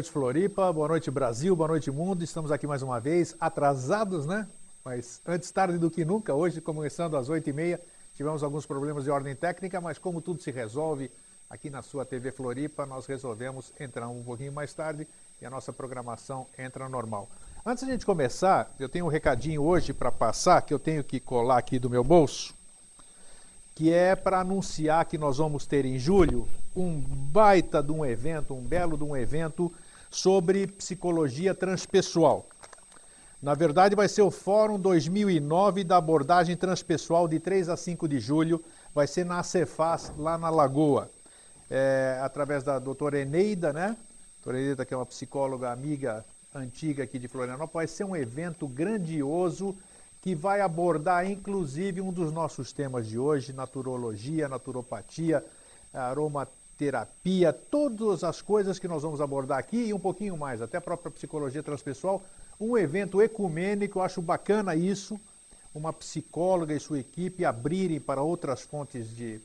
Noite, Floripa. Boa noite, Brasil. Boa noite, mundo. Estamos aqui mais uma vez, atrasados, né? Mas antes tarde do que nunca. Hoje, começando às 8h30, tivemos alguns problemas de ordem técnica, mas como tudo se resolve aqui na sua TV Floripa, nós resolvemos entrar um pouquinho mais tarde e a nossa programação entra normal. Antes de a gente começar, eu tenho um recadinho hoje para passar que eu tenho que colar aqui do meu bolso, que é para anunciar que nós vamos ter em julho um baita de um evento, um belo de um evento sobre psicologia transpessoal. Na verdade, vai ser o Fórum 2009 da abordagem transpessoal de 3 a 5 de julho. Vai ser na Cefaz, lá na Lagoa. É, através da doutora Eneida, né? Doutora Eneida, que é uma psicóloga amiga antiga aqui de Florianópolis. Vai ser um evento grandioso que vai abordar, inclusive, um dos nossos temas de hoje, naturologia, naturopatia, aromaterapia, todas as coisas que nós vamos abordar aqui e um pouquinho mais, até a própria psicologia transpessoal. Um evento ecumênico, eu acho bacana isso, uma psicóloga e sua equipe abrirem para outras fontes de,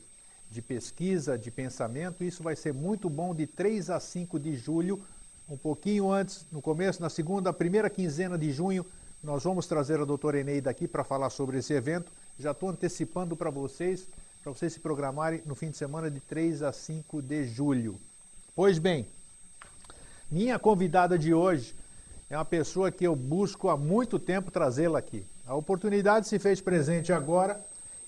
de pesquisa, de pensamento. Isso vai ser muito bom de 3 a 5 de julho, um pouquinho antes, no começo, na segunda, primeira quinzena de junho, nós vamos trazer a doutora Eneida aqui para falar sobre esse evento. Já estou antecipando para vocês, para vocês se programarem no fim de semana de 3 a 5 de julho. Pois bem, minha convidada de hoje é uma pessoa que eu busco há muito tempo trazê-la aqui. A oportunidade se fez presente agora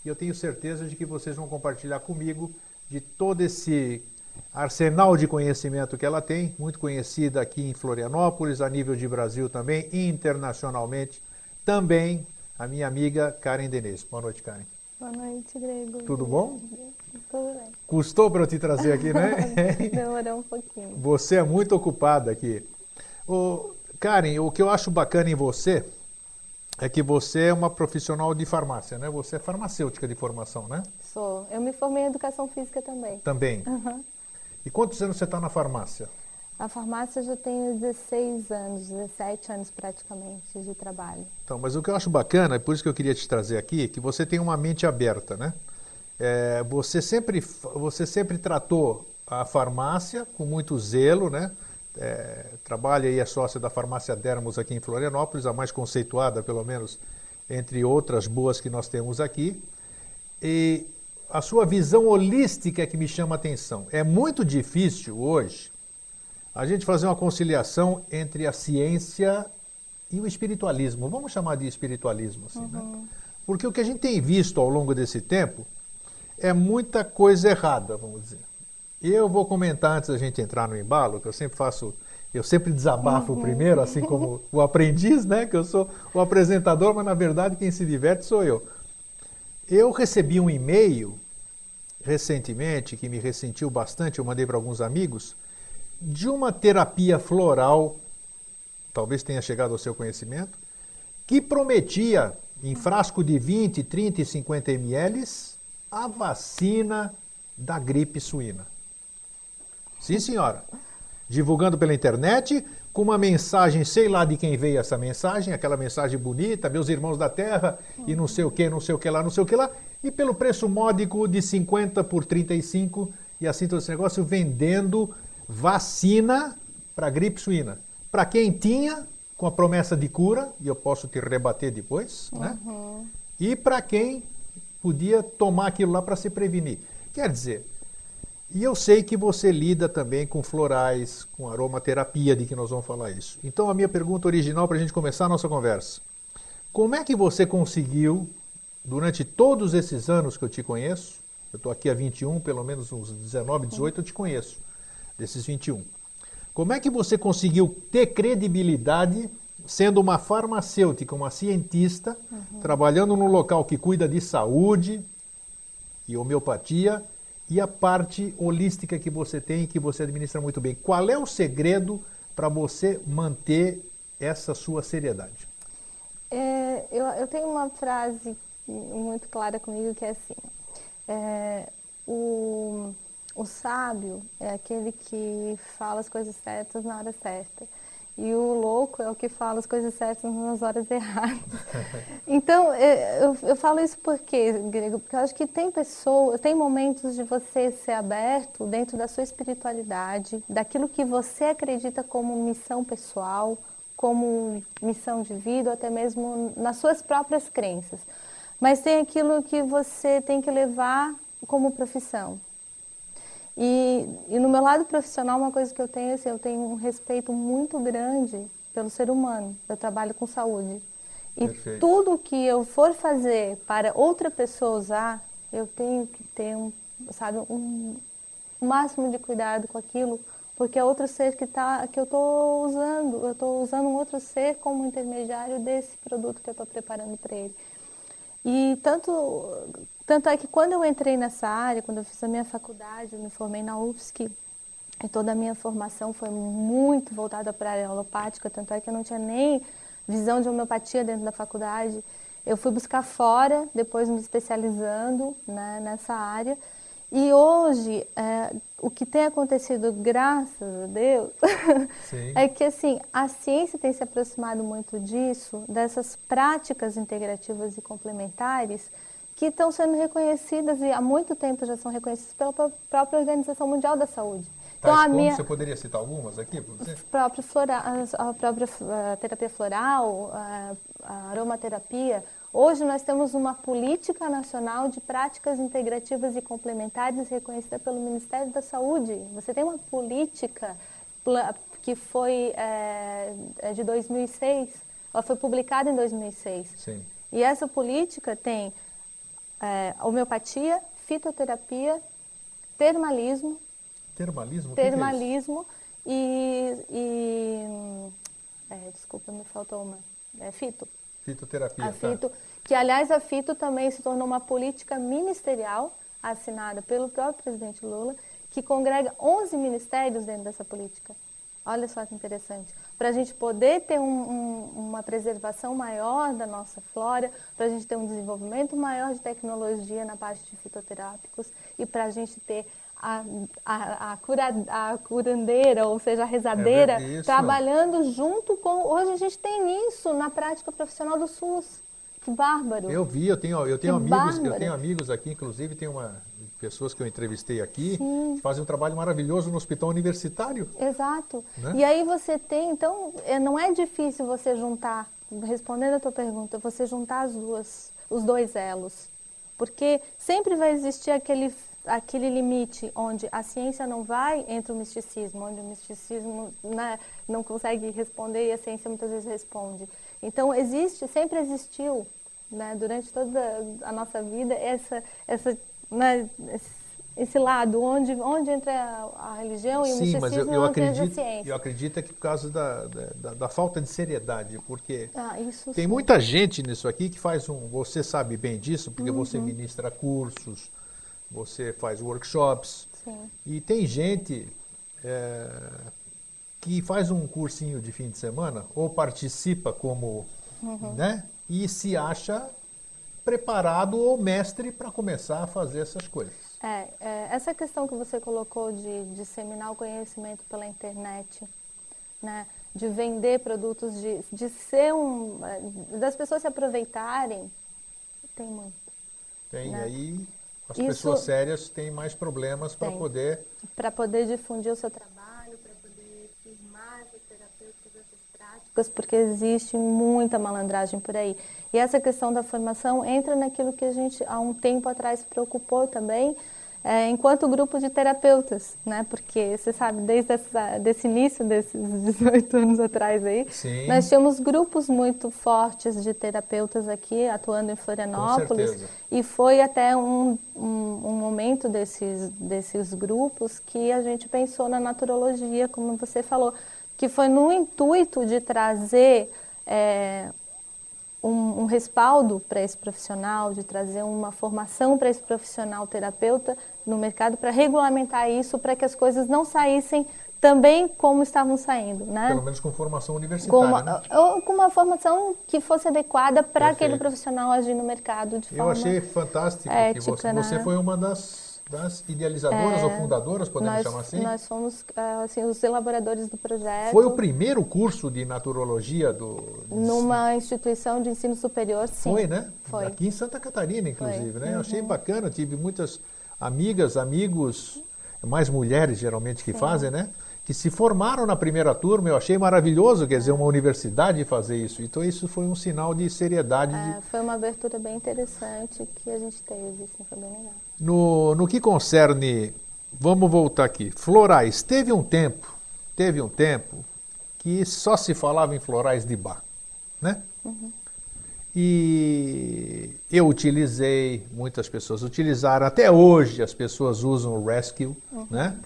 e eu tenho certeza de que vocês vão compartilhar comigo de todo esse arsenal de conhecimento que ela tem, muito conhecida aqui em Florianópolis, a nível de Brasil também, internacionalmente, também a minha amiga Karen Denise. Boa noite, Karen. Boa noite, Grego. Tudo bom? Tudo bem. Custou para eu te trazer aqui, né? Demorou um pouquinho. Você é muito ocupada aqui. Ô, Karen, o que eu acho bacana em você é que você é uma profissional de farmácia, né? Você é farmacêutica de formação, né? Sou. Eu me formei em educação física também. Também. Uhum. E quantos anos você está na farmácia? A farmácia já tenho 16 anos, 17 anos praticamente de trabalho. Então, mas o que eu acho bacana, é por isso que eu queria te trazer aqui, é que você tem uma mente aberta, né? É, você, sempre, você sempre tratou a farmácia com muito zelo, né? É, trabalha e é sócia da farmácia Dermos aqui em Florianópolis, a mais conceituada, pelo menos, entre outras boas que nós temos aqui. E a sua visão holística é que me chama a atenção. É muito difícil hoje a gente fazer uma conciliação entre a ciência e o espiritualismo. Vamos chamar de espiritualismo, assim, né? Uhum. Porque o que a gente tem visto ao longo desse tempo é muita coisa errada, vamos dizer. Eu vou comentar antes da gente entrar no embalo, que eu sempre faço, eu sempre desabafo Uhum. primeiro, assim como o aprendiz, né? Que eu sou o apresentador, mas na verdade quem se diverte sou eu. Eu recebi um e-mail recentemente que me ressentiu bastante, eu mandei para alguns amigos, de uma terapia floral, talvez tenha chegado ao seu conhecimento, que prometia em frasco de 20, 30 e 50 ml a vacina da gripe suína. Sim, senhora. Divulgando pela internet, com uma mensagem, sei lá de quem veio essa mensagem, aquela mensagem bonita, meus irmãos da terra, e não sei o que, não sei o que lá, não sei o que lá, e pelo preço módico de 50 por 35, e assim todo esse negócio, vendendo vacina para gripe suína. Para quem tinha, com a promessa de cura, e eu posso te rebater depois, né? Uhum. E para quem podia tomar aquilo lá para se prevenir. Quer dizer, e eu sei que você lida também com florais, com aromaterapia, de que nós vamos falar isso. Então a minha pergunta original para a gente começar a nossa conversa. Como é que você conseguiu, durante todos esses anos que eu te conheço, eu estou aqui há 21, pelo menos uns 19, 18 eu te conheço, desses 21. Como é que você conseguiu ter credibilidade sendo uma farmacêutica, uma cientista, trabalhando num local que cuida de saúde e homeopatia, e a parte holística que você tem e que você administra muito bem. Qual é o segredo para você manter essa sua seriedade? É, eu, eu, tenho uma frase muito clara comigo que é assim: é, o, o sábio é aquele que fala as coisas certas na hora certa. E o louco é o que fala as coisas certas nas horas erradas. Então, eu, eu falo isso porque, Grego, porque eu acho que tem pessoas, tem momentos de você ser aberto dentro da sua espiritualidade, daquilo que você acredita como missão pessoal, como missão de vida, ou até mesmo nas suas próprias crenças. Mas tem aquilo que você tem que levar como profissão. E, e, no meu lado profissional, uma coisa que eu tenho, assim, eu tenho um respeito muito grande pelo ser humano. Eu trabalho com saúde. E Perfeito. tudo que eu for fazer para outra pessoa usar, eu tenho que ter um, sabe, um máximo de cuidado com aquilo, porque é outro ser que, tá, que eu estou usando. Eu estou usando um outro ser como intermediário desse produto que eu estou preparando para ele. E tanto tanto é que quando eu entrei nessa área, quando eu fiz a minha faculdade, eu me formei na UFSC, e toda a minha formação foi muito voltada para a área alopática, tanto é que eu não tinha nem visão de homeopatia dentro da faculdade. Eu fui buscar fora, depois me especializando né, nessa área. E hoje, é, o que tem acontecido, graças a Deus, é que assim, a ciência tem se aproximado muito disso, dessas práticas integrativas e complementares, que estão sendo reconhecidas e há muito tempo já são reconhecidas pela própria Organização Mundial da Saúde. Então, a minha... Você poderia citar algumas aqui? Próprio flora... A própria terapia floral, a aromaterapia. Hoje nós temos uma política nacional de práticas integrativas e complementares reconhecida pelo Ministério da Saúde. Você tem uma política que foi é, de 2006, ela foi publicada em 2006. Sim. E essa política tem é, homeopatia, fitoterapia, termalismo. Termalismo? Termalismo que é e, e é, desculpa, me faltou uma. É fito. Fitoterapia. A tá. fito, que aliás a fito também se tornou uma política ministerial assinada pelo próprio presidente Lula, que congrega 11 ministérios dentro dessa política. Olha só que interessante. Para a gente poder ter um, um, uma preservação maior da nossa flora, para a gente ter um desenvolvimento maior de tecnologia na parte de fitoterápicos e para a gente ter a, a, a, cura, a curandeira, ou seja, a rezadeira, é trabalhando junto com. Hoje a gente tem isso na prática profissional do SUS. Que bárbaro. Eu vi, eu tenho, eu tenho amigos, eu tenho amigos aqui, inclusive tem uma pessoas que eu entrevistei aqui, Sim. que fazem um trabalho maravilhoso no hospital universitário. Exato. Né? E aí você tem, então, é, não é difícil você juntar, respondendo a tua pergunta, você juntar as duas, os dois elos. Porque sempre vai existir aquele, aquele limite onde a ciência não vai entre o misticismo, onde o misticismo né, não consegue responder e a ciência muitas vezes responde. Então, existe, sempre existiu né, durante toda a nossa vida essa, essa né, esse lado, onde, onde entra a, a religião e sim, o mas eu, eu acredito, Eu acredito que por causa da, da, da falta de seriedade, porque ah, tem sim. muita gente nisso aqui que faz um... Você sabe bem disso, porque uhum. você ministra cursos, você faz workshops, sim. e tem gente é, que faz um cursinho de fim de semana ou participa como... Uhum. Né, e se acha preparado ou mestre para começar a fazer essas coisas. É, é, essa questão que você colocou de disseminar o conhecimento pela internet, né, de vender produtos, de, de ser um. É, das pessoas se aproveitarem, tem muito. Tem, né? aí as Isso, pessoas sérias têm mais problemas para poder. Para poder difundir o seu trabalho, para poder firmar essas terapêuticas, essas práticas, porque existe muita malandragem por aí. E essa questão da formação entra naquilo que a gente há um tempo atrás se preocupou também, é, enquanto grupo de terapeutas, né? Porque você sabe, desde essa, desse início desses 18 anos atrás aí, Sim. nós tínhamos grupos muito fortes de terapeutas aqui atuando em Florianópolis e foi até um, um, um, momento desses, desses grupos que a gente pensou na naturologia, como você falou, que foi no intuito de trazer é, um, um respaldo para esse profissional, de trazer uma formação para esse profissional terapeuta no mercado para regulamentar isso, para que as coisas não saíssem também como estavam saindo, né? Pelo menos com formação universitária, com uma, né? Ou com uma formação que fosse adequada para aquele profissional agir no mercado de Eu forma achei fantástico ética, que você, né? você foi uma das, das idealizadoras É, ou fundadoras, podemos nós, chamar assim? Nós fomos ah, assim, os elaboradores do projeto. Foi o primeiro curso de naturologia do... Numa instituição de ensino superior, sim. Foi, né? Foi. Aqui em Santa Catarina, inclusive, Foi. né? Eu achei Uhum. bacana, tive muitas amigas, amigos, mais mulheres geralmente que fazem, né? Que se formaram na primeira turma, eu achei maravilhoso, quer dizer, uma universidade fazer isso. Então isso foi um sinal de seriedade. de- É, foi uma abertura bem interessante que a gente teve, assim, foi bem legal. No, no que concerne, vamos voltar aqui, florais, teve um tempo, teve um tempo que só se falava em florais de bar, né? E eu utilizei, muitas pessoas utilizaram, até hoje as pessoas usam o Rescue, né?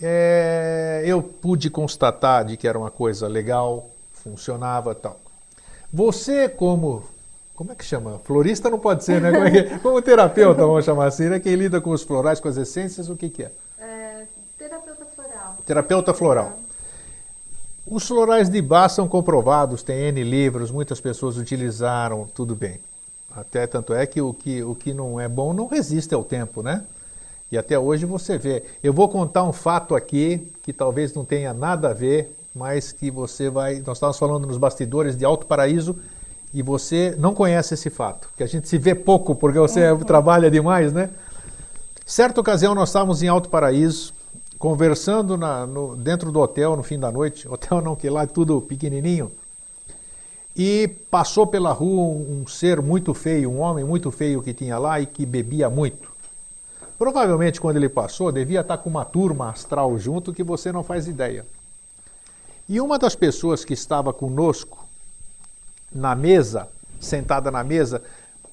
É, eu pude constatar de que era uma coisa legal, funcionava tal. Você como, como é que chama? Florista não pode ser, né? Como, é que- como terapeuta, vamos chamar assim, né? Quem lida com os florais, com as essências, o que, que é? terapeuta floral. Terapeuta floral. Os florais de Bach são comprovados, tem N livros, muitas pessoas utilizaram, tudo bem. Até tanto é que o que, o que não é bom não resiste ao tempo, né? E até hoje você vê. Eu vou contar um fato aqui que talvez não tenha nada a ver, mas que você vai. Nós estávamos falando nos bastidores de Alto Paraíso e você não conhece esse fato, que a gente se vê pouco porque você trabalha demais, né? Certa ocasião nós estávamos em Alto Paraíso, conversando na- no- dentro do hotel no fim da noite, hotel não, que lá é tudo pequenininho, e passou pela rua um, um ser muito feio, um homem muito feio que tinha lá e que bebia muito. Provavelmente quando ele passou, devia estar com uma turma astral junto que você não faz ideia. E uma das pessoas que estava conosco na mesa, sentada na mesa,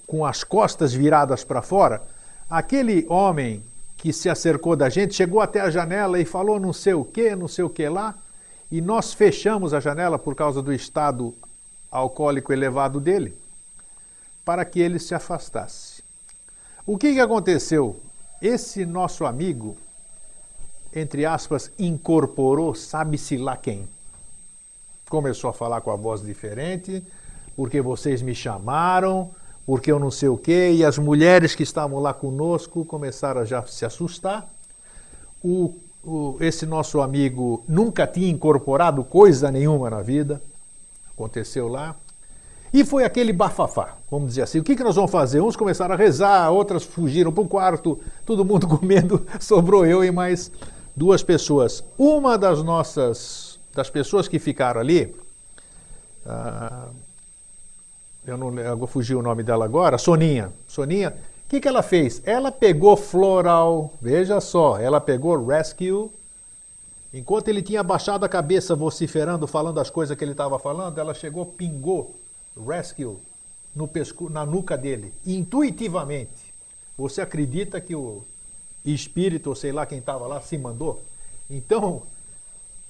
com as costas viradas para fora, aquele homem que se acercou da gente chegou até a janela e falou não sei o que, não sei o que lá, e nós fechamos a janela por causa do estado alcoólico elevado dele, para que ele se afastasse. O que, que aconteceu? Esse nosso amigo, entre aspas, incorporou, sabe-se lá quem. Começou a falar com a voz diferente, porque vocês me chamaram, porque eu não sei o quê, e as mulheres que estavam lá conosco começaram a já se assustar. O, o- esse nosso amigo nunca tinha incorporado coisa nenhuma na vida, aconteceu lá. E foi aquele bafafá, vamos dizer assim. O que, que nós vamos fazer? Uns começaram a rezar, outras fugiram para o quarto, todo mundo com medo, sobrou eu e mais duas pessoas. Uma das nossas, das pessoas que ficaram ali, ah, eu não eu vou fugir o nome dela agora, Soninha. Soninha, o que, que ela fez? Ela pegou floral, veja só, ela pegou rescue. Enquanto ele tinha baixado a cabeça, vociferando, falando as coisas que ele estava falando, ela chegou, pingou rescue no pesco, na nuca dele, intuitivamente. Você acredita que o espírito, ou sei lá quem estava lá, se mandou? Então,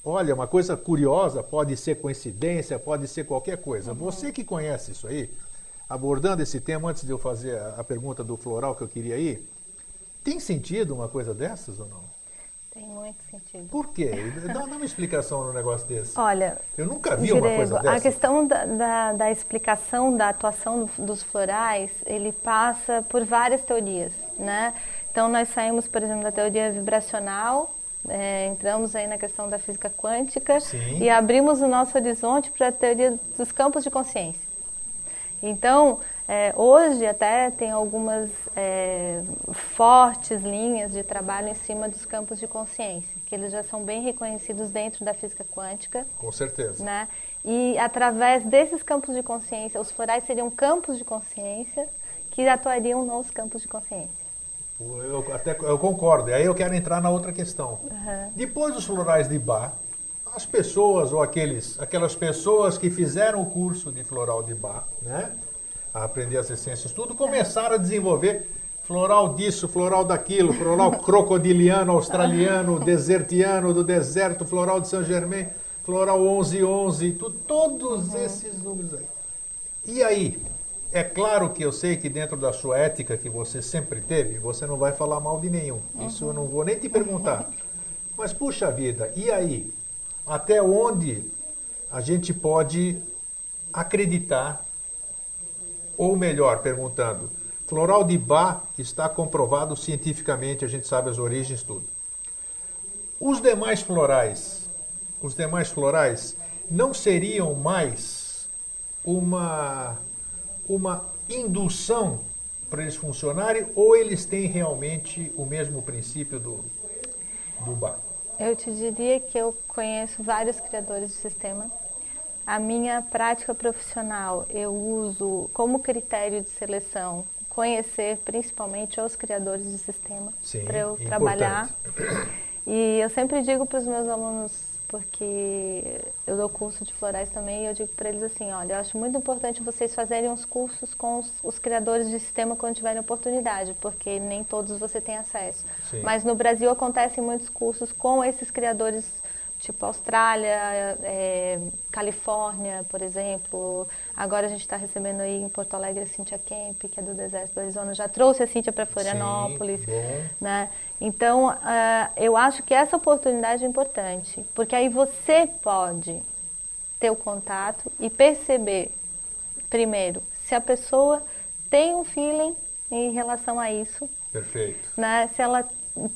Olha, uma coisa curiosa, pode ser coincidência, pode ser qualquer coisa. Você que conhece isso aí, abordando esse tema, antes de eu fazer a, a pergunta do floral que eu queria ir, tem sentido uma coisa dessas ou não? Tem muito sentido. Por quê? Dá, dá uma explicação no negócio desse. Olha, Eu nunca vi uma Grego, coisa a dessa. questão da, da, da explicação da atuação do- dos florais, ele passa por várias teorias, né? Então nós saímos, por exemplo, da teoria vibracional, é, entramos aí na questão da física quântica Sim. e abrimos o nosso horizonte para a teoria dos campos de consciência. Então, é, hoje até tem algumas é, fortes linhas de trabalho em cima dos campos de consciência, que eles já são bem reconhecidos dentro da física quântica Com certeza. né? E através desses campos de consciência, os florais seriam campos de consciência que atuariam nos campos de consciência. Eu, até, eu concordo. E aí eu quero entrar na outra questão. Depois dos florais de Bach, as pessoas ou aqueles, aquelas pessoas que fizeram o curso de floral de Bach, né? A aprender as essências, tudo, começaram a desenvolver floral disso, floral daquilo, floral crocodiliano, australiano, desertiano do deserto, floral de Saint Germain, floral 1111, tu, todos esses números aí. E aí? É claro que eu sei que dentro da sua ética que você sempre teve, você não vai falar mal de nenhum. Isso eu não vou nem te perguntar. Mas puxa vida, e aí? Até onde a gente pode acreditar, ou melhor, perguntando, floral de Bach está comprovado cientificamente, a gente sabe as origens, tudo. Os demais florais, os demais florais não seriam mais uma, uma indução para eles funcionarem ou eles têm realmente o mesmo princípio do, do Bach? Eu te diria que eu conheço vários criadores de sistema. A minha prática profissional, eu uso como critério de seleção conhecer principalmente os criadores de sistema para eu importante. trabalhar. E eu sempre digo para os meus alunos, porque eu dou curso de florais também, e eu digo para eles assim, olha, eu acho muito importante vocês fazerem os cursos com os, os criadores de sistema quando tiverem oportunidade, porque nem todos você tem acesso. Sim. Mas no Brasil acontecem muitos cursos com esses criadores tipo Austrália, é, Califórnia, por exemplo. Agora a gente está recebendo aí em Porto Alegre a Cíntia Kemp, que é do Deserto do Arizona. Já trouxe a Cíntia para Florianópolis. Sim, né? Então, uh, eu acho que essa oportunidade é importante, porque aí você pode ter o contato e perceber, primeiro, se a pessoa tem um feeling em relação a isso. Perfeito. Né? Se ela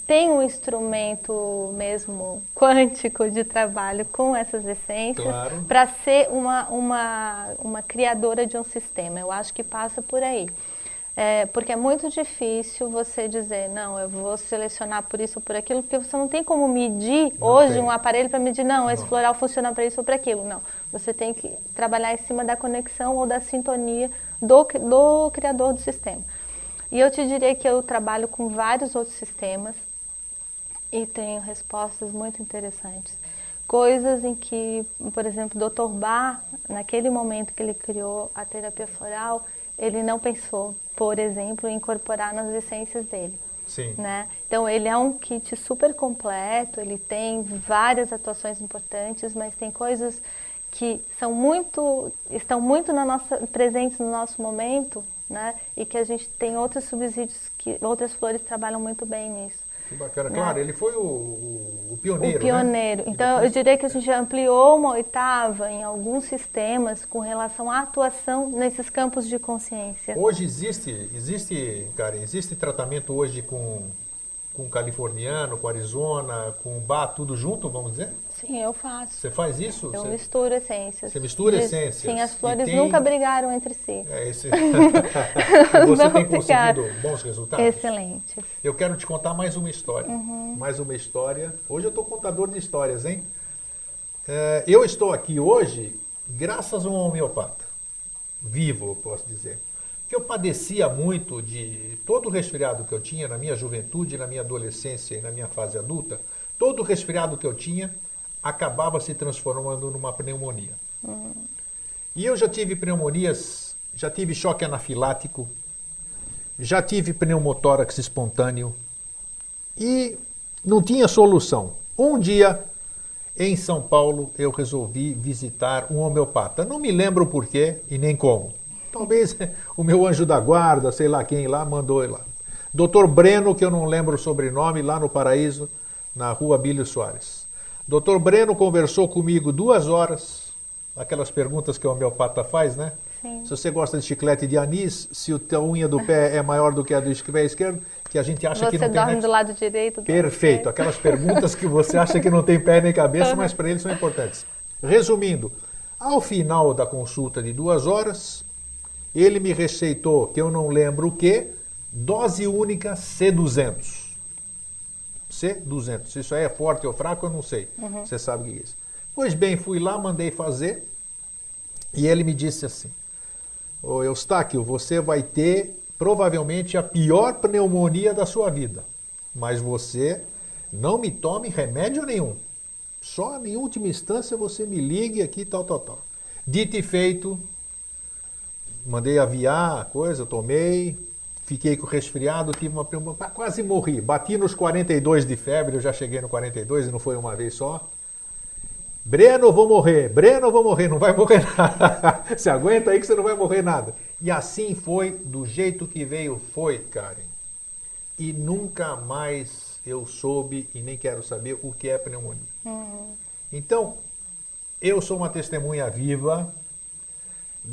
tem um instrumento mesmo quântico de trabalho com essas essências claro. para ser uma, uma, uma criadora de um sistema. Eu acho que passa por aí. É, porque é muito difícil você dizer, não, eu vou selecionar por isso ou por aquilo, porque você não tem como medir não hoje tem. um aparelho para medir, não, esse não. floral funciona para isso ou para aquilo. Não. Você tem que trabalhar em cima da conexão ou da sintonia do, do criador do sistema. E eu te diria que eu trabalho com vários outros sistemas e tenho respostas muito interessantes. Coisas em que, por exemplo, o Dr. Bar, naquele momento que ele criou a terapia floral, ele não pensou, por exemplo, em incorporar nas essências dele. Sim. Né? Então ele é um kit super completo, ele tem várias atuações importantes, mas tem coisas que são muito estão muito na nossa presentes no nosso momento né? E que a gente tem outros subsídios que outras flores trabalham muito bem nisso. Que bacana. Né? Claro, ele foi o, o, pioneiro. O pioneiro. Né? Então, eu diria que a gente ampliou uma oitava em alguns sistemas com relação à atuação nesses campos de consciência. Hoje existe, existe, cara, existe tratamento hoje com com californiano, com Arizona, com Bá, tudo junto, vamos dizer? Sim, eu faço. Você faz isso? Eu você... misturo essências. Você mistura de... essências? Sim, as flores tem... nunca brigaram entre si. É, esse... você Não tem conseguido bons resultados? Excelentes. Eu quero te contar mais uma história. Uhum. Mais uma história. Hoje eu estou contador de histórias, hein? É, eu estou aqui hoje graças a um homeopata. Vivo, eu posso dizer que eu padecia muito de todo o resfriado que eu tinha na minha juventude, na minha adolescência e na minha fase adulta, todo o resfriado que eu tinha acabava se transformando numa pneumonia. Uhum. E eu já tive pneumonias, já tive choque anafilático, já tive pneumotórax espontâneo e não tinha solução. Um dia, em São Paulo, eu resolvi visitar um homeopata. Não me lembro porquê e nem como. Talvez o meu anjo da guarda, sei lá quem lá, mandou ele lá. Doutor Breno, que eu não lembro o sobrenome, lá no Paraíso, na rua Bílio Soares. Doutor Breno conversou comigo duas horas, aquelas perguntas que o homeopata faz, né? Sim. Se você gosta de chiclete de anis, se a unha do pé é maior do que a do pé esquerdo, que a gente acha você que não tem... Você dorme do lado direito. Do Perfeito, lado aquelas perguntas que você acha que não tem pé nem cabeça, mas para ele são importantes. Resumindo, ao final da consulta de duas horas, ele me receitou, que eu não lembro o que, dose única C200. C200. Se isso aí é forte ou fraco, eu não sei. Uhum. Você sabe o que é isso. Pois bem, fui lá, mandei fazer, e ele me disse assim, Ô Eustáquio, você vai ter provavelmente a pior pneumonia da sua vida, mas você não me tome remédio nenhum. Só em última instância você me ligue aqui, tal, tal, tal. Dito e feito, mandei aviar a coisa, tomei, fiquei com resfriado, tive uma, uma quase morri. Bati nos 42 de febre, eu já cheguei no 42 e não foi uma vez só. Breno, vou morrer. Breno, vou morrer. Não vai morrer nada. Se aguenta aí que você não vai morrer nada. E assim foi, do jeito que veio, foi, Karen. E nunca mais eu soube e nem quero saber o que é pneumonia. Uhum. Então, eu sou uma testemunha viva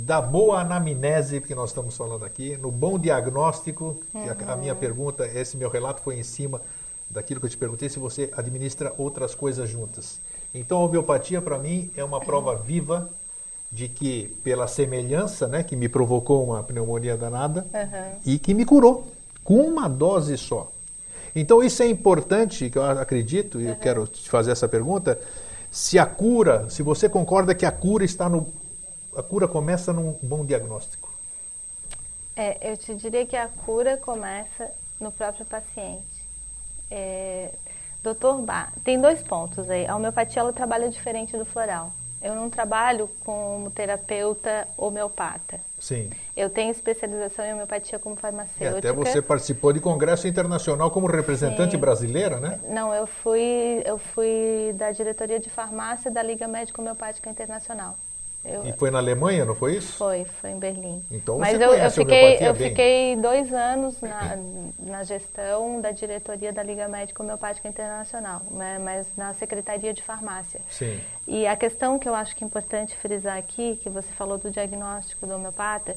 da boa anamnese que nós estamos falando aqui, no bom diagnóstico. que a, a minha pergunta, esse meu relato foi em cima daquilo que eu te perguntei, se você administra outras coisas juntas. Então, a homeopatia, para mim, é uma prova viva de que, pela semelhança, né, que me provocou uma pneumonia danada Uhum. e que me curou com uma dose só. Então, isso é importante, que eu acredito, e eu quero te fazer essa pergunta, se a cura, se você concorda que a cura está no... A cura começa num bom diagnóstico. É, eu te diria que a cura começa no próprio paciente. É, Doutor Bar, tem dois pontos aí. A homeopatia ela trabalha diferente do floral. Eu não trabalho como terapeuta homeopata. Sim. Eu tenho especialização em homeopatia como E farmacêutica. até você participou de congresso internacional como representante Sim. brasileira, né? Não, eu fui, eu fui da diretoria de farmácia da Liga Médica Homeopática Internacional. Eu, E foi na Alemanha, não foi isso? Foi, foi em Berlim. Então Mas você eu, eu conhece fiquei, eu bem. fiquei dois anos na, na gestão da diretoria da Liga Médica Homeopática Internacional, né, mas na Secretaria de Farmácia. Sim. E a questão que eu acho que é importante frisar aqui, que você falou do diagnóstico do homeopata,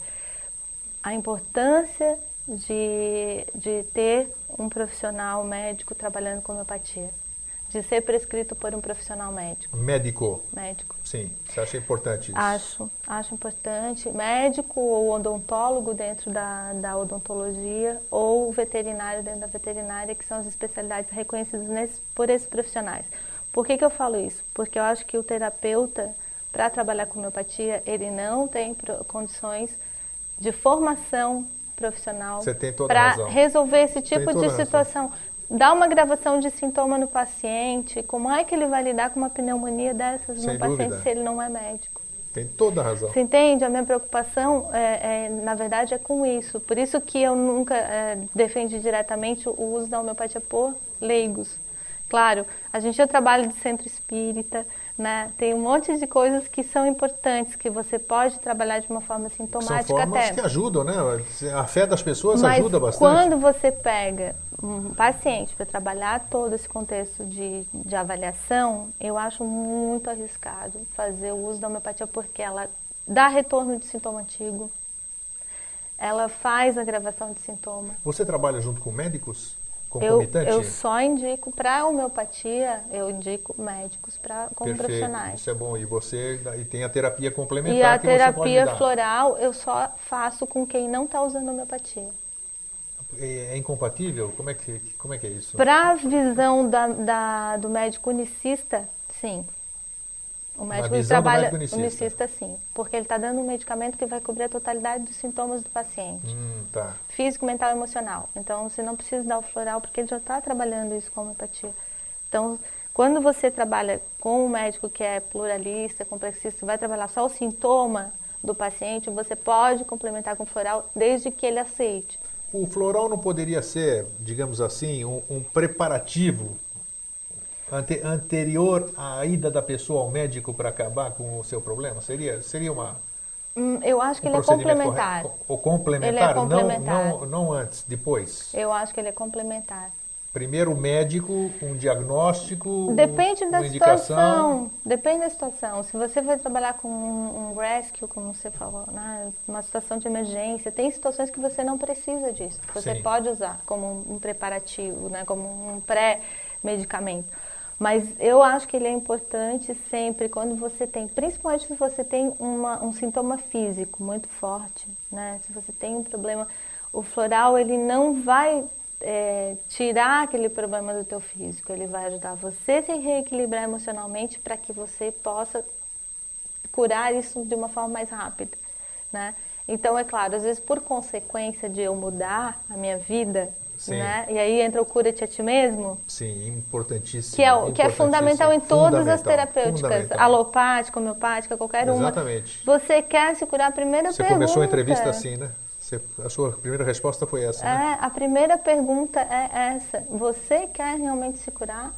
a importância de, de ter um profissional médico trabalhando com homeopatia, de ser prescrito por um profissional médico. Médico, médico. sim. Você acha importante isso? Acho, acho importante. Médico ou odontólogo dentro da, da odontologia ou veterinário dentro da veterinária, que são as especialidades reconhecidas nesse- por esses profissionais. Por que, que eu falo isso? Porque eu acho que o terapeuta, para trabalhar com homeopatia, ele não tem condições de formação profissional para resolver esse tipo de razão. Dá uma gravação de sintoma no paciente, como é que ele vai lidar com uma pneumonia dessas Sem no paciente dúvida. se ele não é médico? Tem toda a razão. Você entende? A minha preocupação, é, é, na verdade, é com isso. Por isso que eu nunca é, defendi diretamente o uso da homeopatia por leigos. Claro, a gente já trabalha de centro espírita, né? tem um monte de coisas que são importantes, que você pode trabalhar de uma forma São sintomática formas até. que ajudam, né? A fé das pessoas Mas ajuda bastante. quando você pega um paciente para trabalhar todo esse contexto de, de avaliação, eu acho muito arriscado fazer o uso da homeopatia porque ela dá retorno de sintoma antigo, ela faz agravação de sintoma. Você trabalha junto com médicos? Eu, Concomitante? eu só indico para homeopatia, eu indico médicos pra, como Perfeito, profissionais. isso é bom. E você e tem a terapia complementar E a que você pode terapia floral eu só faço com quem não está usando homeopatia. É, é incompatível? Como é que, como é, que é isso? Para a visão da, da- do médico unicista, sim. O médico do trabalha médico unicista. sim. Porque ele está dando um medicamento que vai cobrir a totalidade dos sintomas do paciente. Hum, tá. Físico, mental e emocional. Então, você não precisa dar o floral porque ele já está trabalhando isso com homeopatia. Então, quando você trabalha com um médico que é pluralista, complexista, que vai trabalhar só o sintoma do paciente, você pode complementar com floral desde que ele aceite. O floral não poderia ser, digamos assim, um, um preparativo ante- anterior à ida da pessoa ao médico para acabar com o seu problema? Seria, seria uma, Hum, Eu acho que um ele é complementar. correto? Ou complementar? Ele é complementar. Não, não, não antes, depois. Eu acho que ele é complementar. Primeiro o médico, um diagnóstico, Depende da situação. Depende da situação. Se você vai trabalhar com um, um rescue, como você falou, né, uma situação de emergência, tem situações que você não precisa disso. Você Sim. pode usar como um, um preparativo, né, como um pré-medicamento. Mas eu acho que ele é importante sempre quando você tem, principalmente se você tem uma- um sintoma físico muito forte, né? Se você tem um problema, o floral ele não vai é, tirar aquele problema do teu físico, ele vai ajudar você a se reequilibrar emocionalmente para que você possa curar isso de uma forma mais rápida, né? Então, é claro, às vezes por consequência de eu mudar a minha vida, Sim. né? E aí entra o cura-te a ti mesmo, Sim, importantíssimo. que é, o- que é fundamental em todas as Fundamental, terapêuticas, fundamental. alopática, homeopática, qualquer uma. Exatamente. Você quer se curar? A primeira Você pergunta. começou a entrevista assim, né? Você- a sua primeira resposta foi essa, né? É, a primeira pergunta é essa. Você quer realmente se curar?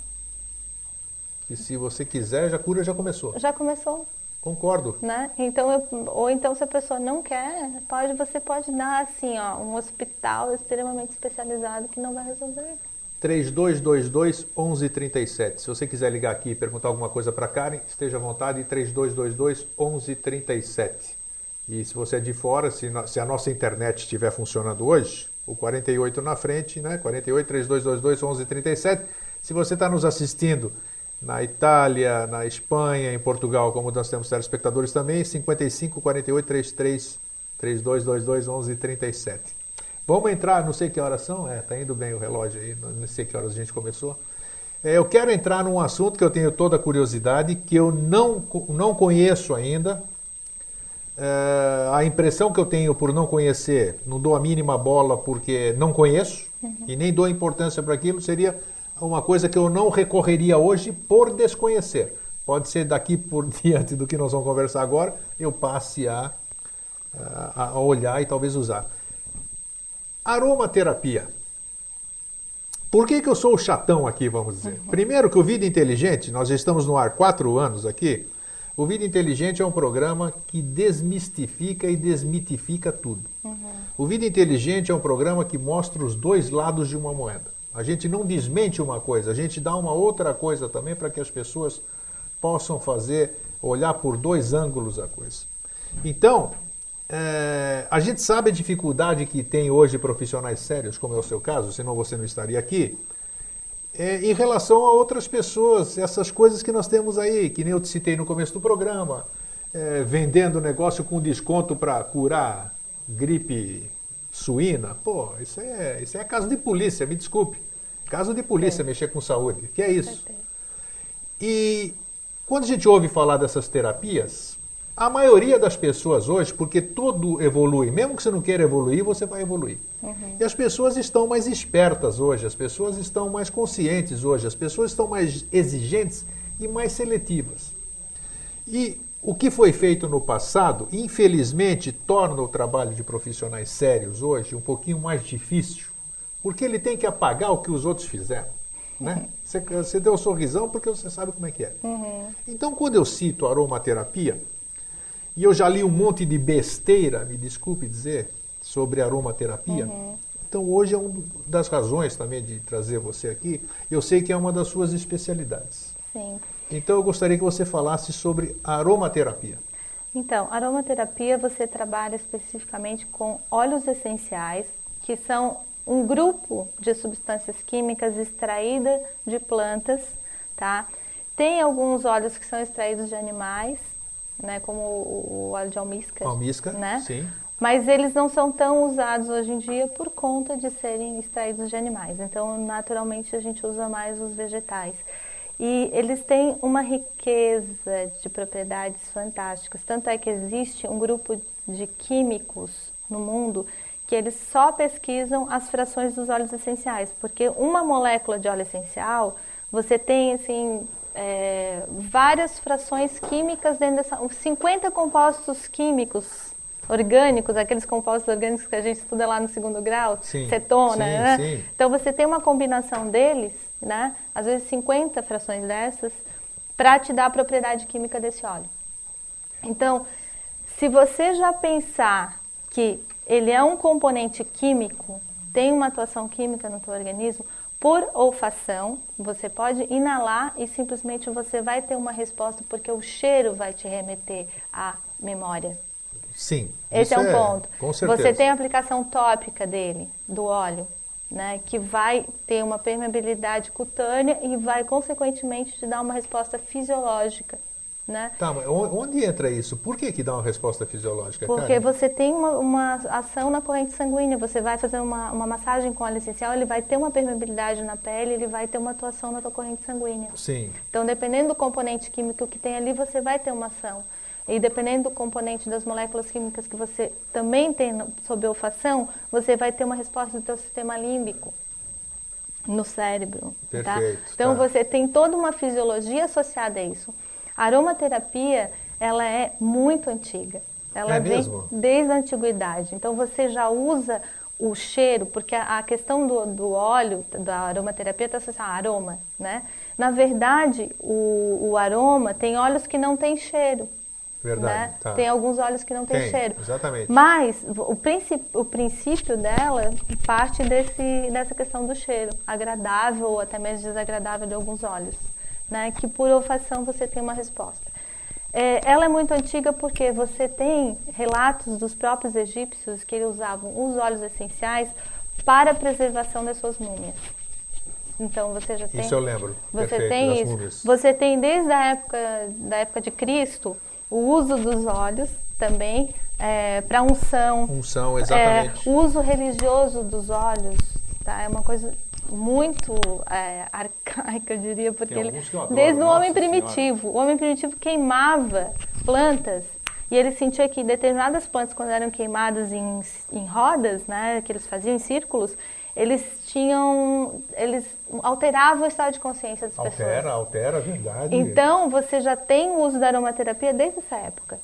que se você quiser, já cura já começou. Já começou. Concordo. Né? Então, eu, ou então se a pessoa não quer, pode, você pode dar assim, ó, um hospital extremamente especializado que não vai resolver. 3222 1137. Se você quiser ligar aqui e perguntar alguma coisa para Karen, esteja à vontade, 3222 1137. E se você é de fora, se, se a nossa internet estiver funcionando hoje, o 48 na frente, né? 48 3222 1137. Se você está nos assistindo na Itália, na Espanha, em Portugal, como nós temos telespectadores também, 55 48 33 3222 1137. Vamos entrar, não sei que horas são, é, tá indo bem o relógio aí, não sei que horas a gente começou. É, eu quero entrar num assunto que eu tenho toda a curiosidade, que eu não, não conheço ainda. É, a impressão que eu tenho por não conhecer, não dou a mínima bola porque não conheço uhum. e nem dou importância para aquilo, seria uma coisa que eu não recorreria hoje por desconhecer. Pode ser daqui por diante do que nós vamos conversar agora, eu passe a, a, a olhar e talvez usar. Aromaterapia. Por que, que eu sou o chatão aqui, vamos dizer? Uhum. Primeiro que o Vida Inteligente, nós já estamos no ar quatro anos aqui, o Vida Inteligente é um programa que desmistifica e desmitifica tudo. Uhum. O Vida Inteligente é um programa que mostra os dois lados de uma moeda. A gente não desmente uma coisa, a gente dá uma outra coisa também para que as pessoas possam fazer, olhar por dois ângulos a coisa. Então, é, a gente sabe a dificuldade que tem hoje profissionais sérios, como é o seu caso, senão você não estaria aqui, é, em relação a outras pessoas, essas coisas que nós temos aí, que nem eu te citei no começo do programa, é, vendendo negócio com desconto para curar gripe suína, pô, isso é, isso é caso de polícia, me desculpe. Caso de polícia é. mexer com saúde, que é isso. E quando a gente ouve falar dessas terapias, a maioria das pessoas hoje, porque tudo evolui, mesmo que você não queira evoluir, você vai evoluir. Uhum. E as pessoas estão mais espertas hoje, as pessoas estão mais conscientes hoje, as pessoas estão mais exigentes e mais seletivas. E o que foi feito no passado, infelizmente, torna o trabalho de profissionais sérios hoje um pouquinho mais difícil, porque ele tem que apagar o que os outros fizeram. Né? Uhum. Você, você deu um sorrisão porque você sabe como é que é. Uhum. Então, quando eu cito aromaterapia, e eu já li um monte de besteira, me desculpe dizer, sobre aromaterapia, uhum. então hoje é uma das razões também de trazer você aqui. Eu sei que é uma das suas especialidades. Sim. Então eu gostaria que você falasse sobre aromaterapia. Então, aromaterapia você trabalha especificamente com óleos essenciais, que são um grupo de substâncias químicas extraídas de plantas, tá? Tem alguns óleos que são extraídos de animais, né, como o, óleo de almíscar. Almíscar, né? sim. Mas eles não são tão usados hoje em dia por conta de serem extraídos de animais. Então, naturalmente, a gente usa mais os vegetais. E eles têm uma riqueza de propriedades fantásticas. Tanto é que existe um grupo de químicos no mundo que eles só pesquisam as frações dos óleos essenciais, porque uma molécula de óleo essencial, você tem assim é, várias frações químicas dentro dessa, 50 compostos químicos orgânicos, aqueles compostos orgânicos que a gente estuda lá no segundo grau, sim, cetona, sim, né? Sim. Então você tem uma combinação deles, né? Às vezes 50 frações dessas, para te dar a propriedade química desse óleo. Então, se você já pensar que ele é um componente químico, tem uma atuação química no teu organismo, por olfação, você pode inalar e simplesmente você vai ter uma resposta porque o cheiro vai te remeter à memória. Sim. Esse é um é, ponto. Com certeza. Você tem a aplicação tópica dele, do óleo, né, que vai ter uma permeabilidade cutânea e vai consequentemente te dar uma resposta fisiológica né? Tá, mas onde entra isso? Por que, que dá uma resposta fisiológica? Porque você tem uma, uma, ação na corrente sanguínea, você vai fazer uma, uma massagem com óleo essencial, ele vai ter uma permeabilidade na pele, ele vai ter uma atuação na tua corrente sanguínea. Sim. Então, dependendo do componente químico que tem ali, você vai ter uma ação. E dependendo do componente das moléculas químicas que você também tem sob olfação, você vai ter uma resposta do teu sistema límbico no cérebro. Tá? Perfeito, tá? Então tá. você tem toda uma fisiologia associada a isso. A aromaterapia, ela é muito antiga. Ela é vem mesmo? desde a antiguidade. Então você já usa o cheiro, porque a, a questão do, do, óleo, da aromaterapia está associada a aroma, né? Na verdade, o, o, aroma tem óleos que não têm cheiro. Verdade. Né? Tá. Tem alguns óleos que não têm cheiro. Exatamente. Mas o, princípio, o princípio dela parte desse, dessa questão do cheiro, agradável ou até mesmo desagradável de alguns óleos, né? Que por olfação você tem uma resposta. É, ela é muito antiga porque você tem relatos dos próprios egípcios que eles usavam os óleos essenciais para a preservação das suas múmias. Então você já tem. Isso eu lembro. Você Perfeito, tem isso. Múmias. Você tem desde a época da época de Cristo o uso dos óleos também é, para unção. Unção, exatamente. É, o uso religioso dos óleos, tá? É uma coisa muito é, arcaica, eu diria, porque ele, adoro, desde o homem senhora. primitivo, o homem primitivo queimava plantas e ele sentia que determinadas plantas, quando eram queimadas em, em rodas, né, que eles faziam em círculos, eles tinham, eles alteravam o estado de consciência das altera, pessoas. Altera, altera, verdade. Então, você já tem o uso da aromaterapia desde essa época.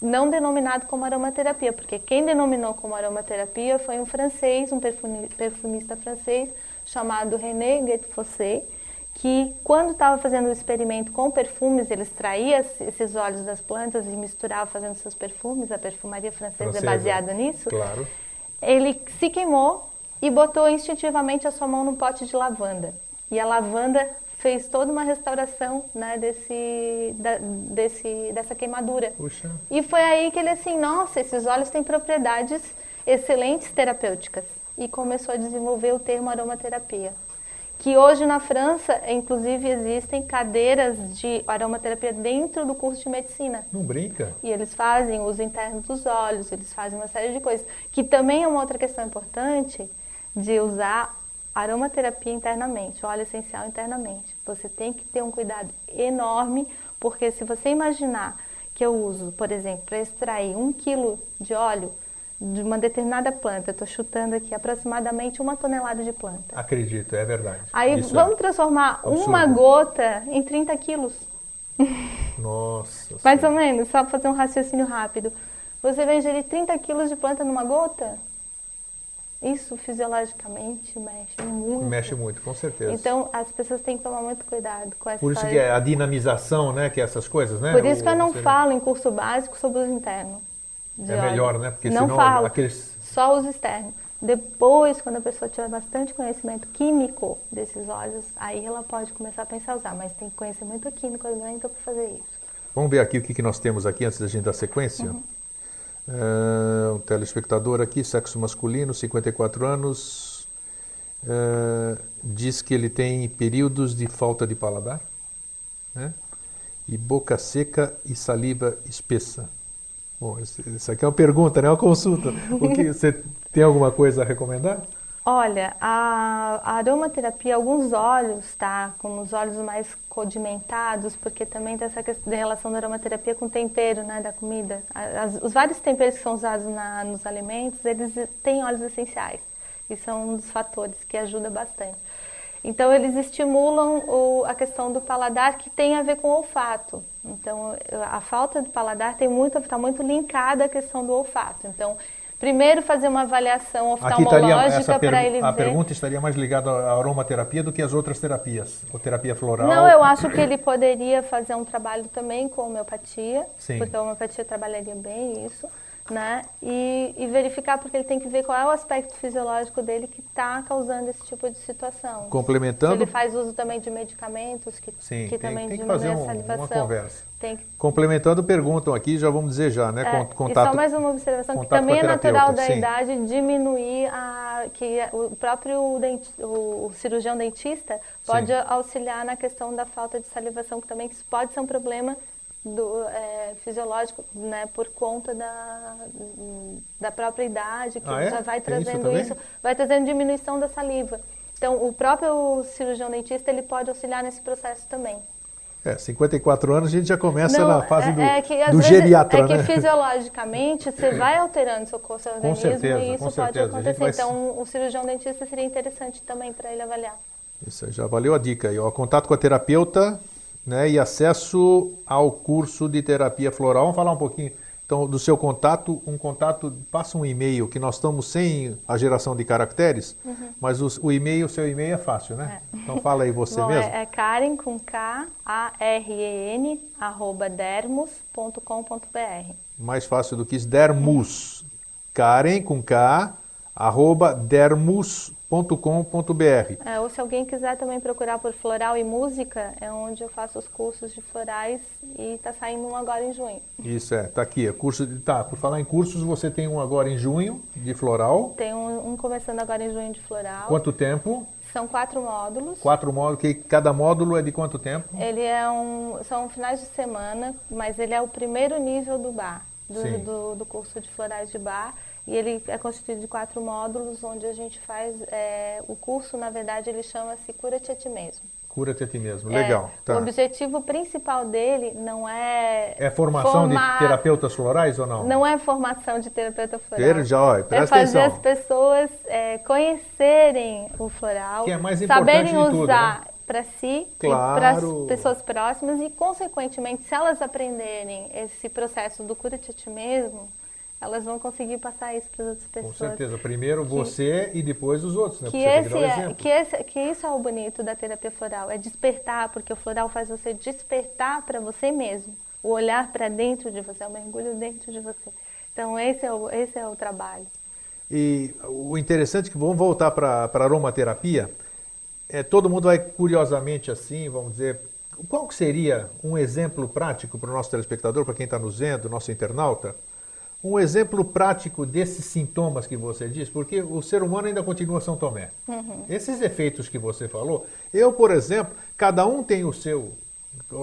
Não denominado como aromaterapia, porque quem denominou como aromaterapia foi um francês, um perfumista francês, chamado René Guetfossé, que quando estava fazendo o experimento com perfumes, ele extraía esses óleos das plantas e misturava fazendo seus perfumes, a perfumaria francesa, Francesa. é baseada nisso. Claro. Ele se queimou e botou instintivamente a sua mão num pote de lavanda. E a lavanda fez toda uma restauração né, desse, da, desse, dessa queimadura. Puxa. E foi aí que ele assim, nossa, esses óleos têm propriedades excelentes terapêuticas. E começou a desenvolver o termo aromaterapia. Que hoje na França, inclusive, existem cadeiras de aromaterapia dentro do curso de medicina. Não brinca? E eles fazem uso interno dos olhos, eles fazem uma série de coisas. Que também é uma outra questão importante de usar aromaterapia internamente, óleo essencial internamente. Você tem que ter um cuidado enorme, porque se você imaginar que eu uso, por exemplo, para extrair um quilo de óleo de uma determinada planta, estou chutando aqui aproximadamente uma tonelada de planta. Acredito, é verdade. Aí Isso vamos é. transformar Absurdo. uma gota em 30 quilos. Nossa. Mais Senhora. ou menos, só para fazer um raciocínio rápido. Você vai ingerir 30 quilos de planta numa gota? Isso fisiologicamente mexe muito. Mexe muito, com certeza. Então as pessoas têm que tomar muito cuidado com essa Por isso que é a dinamização, né? Que é essas coisas, né? Por isso que eu O- não falo em curso básico sobre uso interno. de É óleo. melhor, né? Porque não senão falo, aqueles. só uso externo. Depois, quando a pessoa tiver bastante conhecimento químico desses óleos, aí ela pode começar a pensar a usar, mas tem conhecimento químico também então para fazer isso. Vamos ver aqui o que, que nós temos aqui antes da gente dar sequência. Uhum. É, um telespectador aqui, sexo masculino, 54 anos, é, diz que ele tem períodos de falta de paladar, né? E boca seca e saliva espessa. Bom, isso isso aqui é uma pergunta, não é uma consulta. O que, você tem alguma coisa a recomendar? Olha, a, a aromaterapia, alguns óleos, tá? Como os óleos mais condimentados, porque também tem essa questão da relação da aromaterapia com tempero, né, da comida. As- os vários temperos que são usados na- nos alimentos, eles têm óleos essenciais. Isso é um dos fatores que ajuda bastante. Então, eles estimulam o- a questão do paladar que tem a ver com o olfato. Então, a falta de paladar tem muito, está muito linkada à questão do olfato. Então, primeiro fazer uma avaliação oftalmológica para ele a ver. pergunta estaria mais ligada à aromaterapia do que às outras terapias, ou terapia floral. Não, eu acho que ele poderia fazer um trabalho também com homeopatia, Sim. porque a homeopatia trabalharia bem isso, né? E, e verificar, porque ele tem que ver qual é o aspecto fisiológico dele que está causando esse tipo de situação. Se Complementando, ele faz uso também de medicamentos que, Sim, que tem- também tem que diminuem fazer a um- uma salivação. conversa. Tem que complementando, perguntam aqui, já vamos dizer já, né? É, Con- e contato, só mais uma observação, que contato também é a natural da sim. idade diminuir a, que o próprio denti- o, o cirurgião dentista pode Sim. auxiliar na questão da falta de salivação, que também isso pode ser um problema do, é, fisiológico, né, por conta da, da própria idade, que Ah, é? já vai isso trazendo também? isso, vai trazendo diminuição da saliva. Então, o próprio cirurgião dentista, ele pode auxiliar nesse processo também. É, 54 anos a gente já começa Não, na fase é- do, é que, do vezes, geriatra, É que né? fisiologicamente você vai alterando seu seu organismo certeza, e isso pode acontecer. vai- Então, o cirurgião dentista seria interessante também para ele avaliar. Isso aí já valeu a dica aí, ó. Contato com a terapeuta, né? E acesso ao curso de terapia floral. Vamos falar um pouquinho então, do seu contato, um contato, passa um e-mail, que nós estamos sem a geração de caracteres, uhum. mas o, o, e-mail, o seu e-mail é fácil, né? É. Então fala aí você Bom, mesmo. É, é Karen com K, A-R-E-N, arroba dermos.com.br. Mais fácil do que isso, dermus. Karen com K, arroba dermus.com.br floral.com.br. É, ou se alguém quiser também procurar por Floral e Música, é onde eu faço os cursos de florais e está saindo um agora em junho. Isso é, tá aqui. É curso de, tá, por falar em cursos, você tem um agora em junho de floral. Tem um, um começando agora em junho de floral. Quanto tempo? São quatro módulos. Quatro módulos, que cada módulo é de quanto tempo? Ele é um, são finais de semana, mas ele é o primeiro nível do bar, do, do, do curso de florais de bar. E ele é constituído de quatro módulos, onde a gente faz é, o curso, na verdade, ele chama-se Cura-te a ti mesmo. Cura-te a ti mesmo, legal. É, tá. O objetivo principal dele não é. É formação formar... de terapeutas florais ou não? Não é formação de terapeuta floral. Ter, já, ó, é fazer atenção. as pessoas é, conhecerem o floral, que é mais saberem usar tudo, né? para si claro. e para as pessoas próximas e, consequentemente, se elas aprenderem esse processo do cura-te a ti mesmo, elas vão conseguir passar isso para as outras pessoas. Com certeza. Primeiro você que, e depois os outros, né? Que, esse é, que, esse, que isso é o bonito da terapia floral, é despertar, porque o floral faz você despertar para você mesmo, o olhar para dentro de você, o mergulho dentro de você. Então esse é o, esse é o trabalho. E o interessante é que vamos voltar para a aromaterapia, é, todo mundo vai curiosamente assim, vamos dizer, qual seria um exemplo prático para o nosso telespectador, para quem está nos vendo, nosso internauta, um exemplo prático desses sintomas que você diz, porque o ser humano ainda continua São Tomé. Uhum. Esses efeitos que você falou, eu, por exemplo, cada um tem o seu,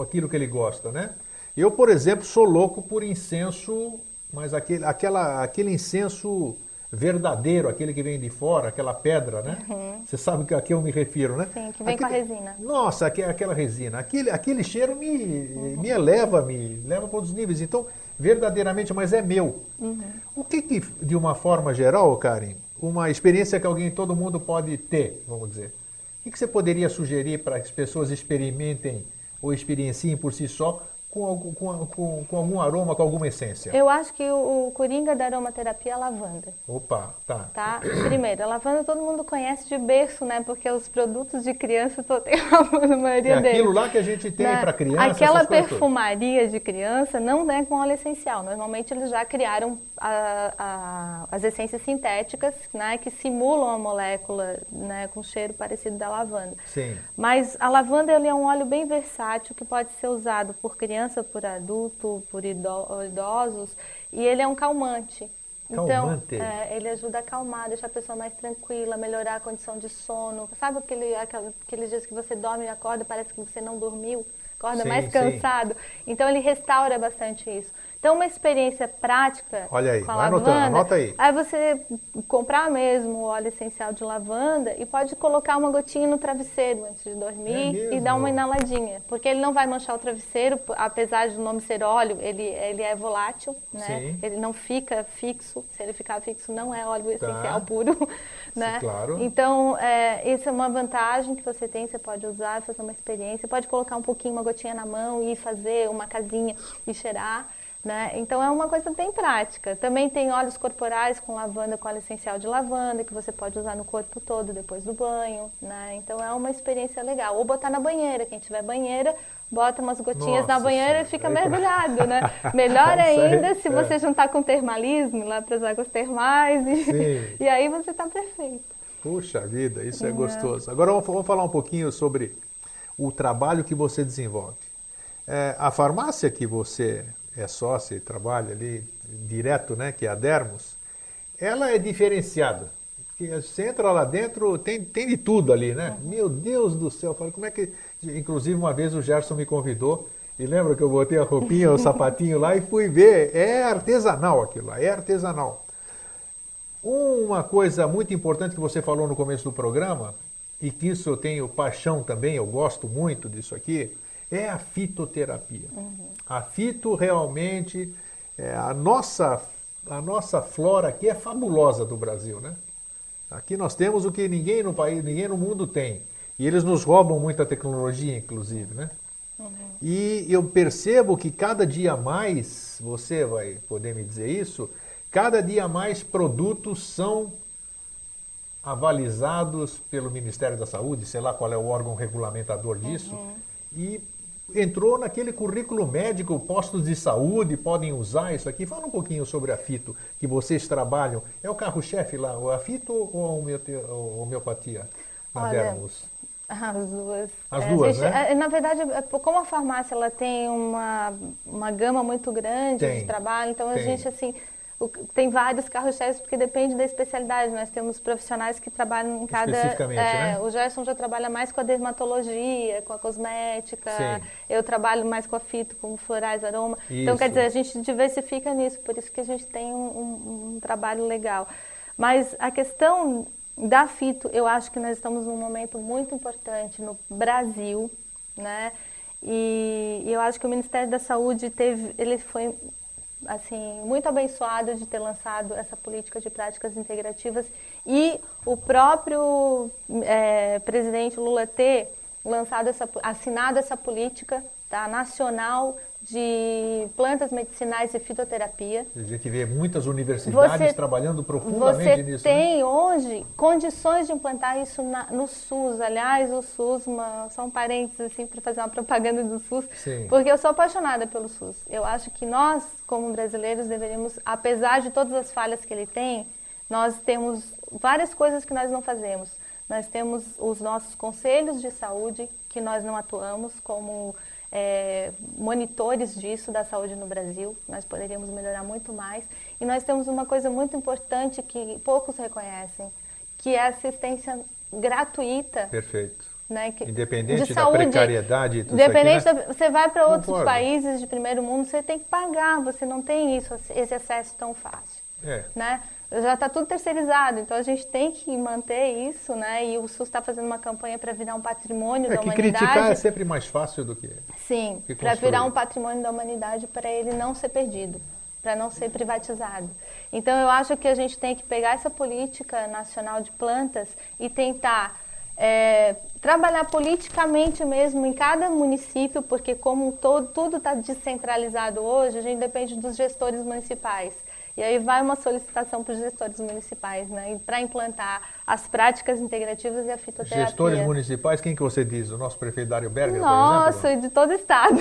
aquilo que ele gosta, né? Eu, por exemplo, sou louco por incenso, mas aquele, aquela, aquele incenso verdadeiro, aquele que vem de fora, aquela pedra, né? Uhum. Você sabe a que eu me refiro, né? Sim, que vem aquele, com a resina. Nossa, aquela resina. Aquele, aquele cheiro me, uhum. me eleva, me leva para outros níveis. Então, verdadeiramente, mas é meu. Uhum. O que, que, de uma forma geral, Karen, uma experiência que alguém, todo mundo pode ter, vamos dizer, o que, que você poderia sugerir para que as pessoas experimentem ou experienciem por si só com, com, com, com, algum aroma, com alguma essência? Eu acho que o, o coringa da aromaterapia é a lavanda. Opa, tá. tá. Primeiro, a lavanda todo mundo conhece de berço, né? Porque os produtos de criança só tem lavanda, a maioria é deles. aquilo lá que a gente tem né? para criança. Aquela perfumaria de criança não é com óleo essencial. Normalmente eles já criaram a, a, as essências sintéticas, né? Que simulam a molécula, né? Com cheiro parecido da lavanda. Sim. Mas a lavanda ele é um óleo bem versátil que pode ser usado por crianças criança, por adulto, por idosos, e ele é um calmante. Calmante. Então, é, ele ajuda a acalmar, deixar a pessoa mais tranquila, melhorar a condição de sono. Sabe aquele, aqueles dias que você dorme e acorda, parece que você não dormiu, acorda sim, mais cansado? Sim. Então, ele restaura bastante isso. Então, uma experiência prática Olha aí, com a vai lavanda, anotando, anota aí. Aí você comprar mesmo o óleo essencial de lavanda e pode colocar uma gotinha no travesseiro antes de dormir é e dar uma inaladinha. Porque ele não vai manchar o travesseiro, apesar de o nome ser óleo, ele, ele é volátil, né? Sim. Ele não fica fixo. Se ele ficar fixo, não é óleo tá. essencial puro, né? Sim, claro. Então, é, essa é uma vantagem que você tem, você pode usar, fazer uma experiência. Pode colocar um pouquinho, uma gotinha na mão e fazer uma casinha e cheirar. Né? Então é uma coisa bem prática. Também tem óleos corporais com lavanda, com óleo essencial de lavanda, que você pode usar no corpo todo depois do banho. Né? Então é uma experiência legal. Ou botar na banheira, quem tiver banheira, bota umas gotinhas Nossa, na banheira e fica mergulhado. Né? Melhor ainda se é. você juntar com termalismo, lá para as águas termais, e, e aí você está perfeito. Puxa vida, isso é, é gostoso. Agora vamos falar um pouquinho sobre o trabalho que você desenvolve. É, a farmácia que você é sócia e trabalha ali direto, né, que é a Dermos, ela é diferenciada. Porque você entra lá dentro, tem, tem de tudo ali, né? Uhum. Meu Deus do céu, falei, como é que. Inclusive, uma vez o Gerson me convidou, e lembra que eu botei a roupinha, o sapatinho lá e fui ver. É artesanal aquilo lá, é artesanal. Uma coisa muito importante que você falou no começo do programa, e que isso eu tenho paixão também, eu gosto muito disso aqui, é a fitoterapia. Uhum. A fito realmente, é, a, nossa, a nossa flora aqui é fabulosa do Brasil, né? Aqui nós temos o que ninguém no país, ninguém no mundo tem. E eles nos roubam muita tecnologia, inclusive, né? Uhum. E eu percebo que cada dia mais, você vai poder me dizer isso, cada dia mais produtos são avalizados pelo Ministério da Saúde, sei lá qual é o órgão regulamentador disso, uhum. e entrou naquele currículo médico, postos de saúde podem usar isso aqui. Fala um pouquinho sobre a Fito, que vocês trabalham. É o carro-chefe lá, a Fito ou a homeopatia? Olha, as duas. As é, duas, gente, né? É, na verdade, é, como a farmácia ela tem uma, uma gama muito grande tem, de trabalho, então tem. a gente, assim, tem vários carros-chefes, porque depende da especialidade. Nós temos profissionais que trabalham em cada. Especificamente, é, né? O Gerson já trabalha mais com a dermatologia, com a cosmética. Sim. Eu trabalho mais com a fito, com florais, aroma. Isso. Então, quer dizer, a gente diversifica nisso, por isso que a gente tem um, um, um trabalho legal. Mas a questão da fito, eu acho que nós estamos num momento muito importante no Brasil, né? E, e eu acho que o Ministério da Saúde teve, ele foi assim, muito abençoado de ter lançado essa política de práticas integrativas. E o próprio é, presidente Lula ter lançado essa, assinado essa política tá, nacional de plantas medicinais e fitoterapia. A gente vê muitas universidades você, trabalhando profundamente você nisso. Você né? tem né? hoje condições de implantar isso na, no SUS. Aliás, o SUS, uma, só um parênteses assim, para fazer uma propaganda do SUS, Sim. porque eu sou apaixonada pelo SUS. Eu acho que nós, como brasileiros, deveríamos, apesar de todas as falhas que ele tem, nós temos várias coisas que nós não fazemos. Nós temos os nossos conselhos de saúde, que nós não atuamos como é, monitores disso da saúde no Brasil. Nós poderíamos melhorar muito mais. E nós temos uma coisa muito importante que poucos reconhecem, que é a assistência gratuita. Perfeito. Né, que, independente da precariedade tudo Independente, aqui, né? você vai para outros países de primeiro mundo, você tem que pagar, você não tem isso, esse acesso tão fácil. É. Né? Já está tudo terceirizado, então a gente tem que manter isso, né? E o SUS está fazendo uma campanha para virar um patrimônio é da que humanidade. criticar é sempre mais fácil do que sim, para virar um patrimônio da humanidade para ele não ser perdido, para não ser privatizado. Então eu acho que a gente tem que pegar essa política nacional de plantas e tentar é, trabalhar politicamente mesmo em cada município, porque como todo, tudo está descentralizado hoje, a gente depende dos gestores municipais. E aí vai uma solicitação para os gestores municipais, né, para implantar as práticas integrativas e a fitoterapia. Gestores municipais, quem que você diz? O nosso prefeito Dário Berger, Nossa, por exemplo? de todo o estado.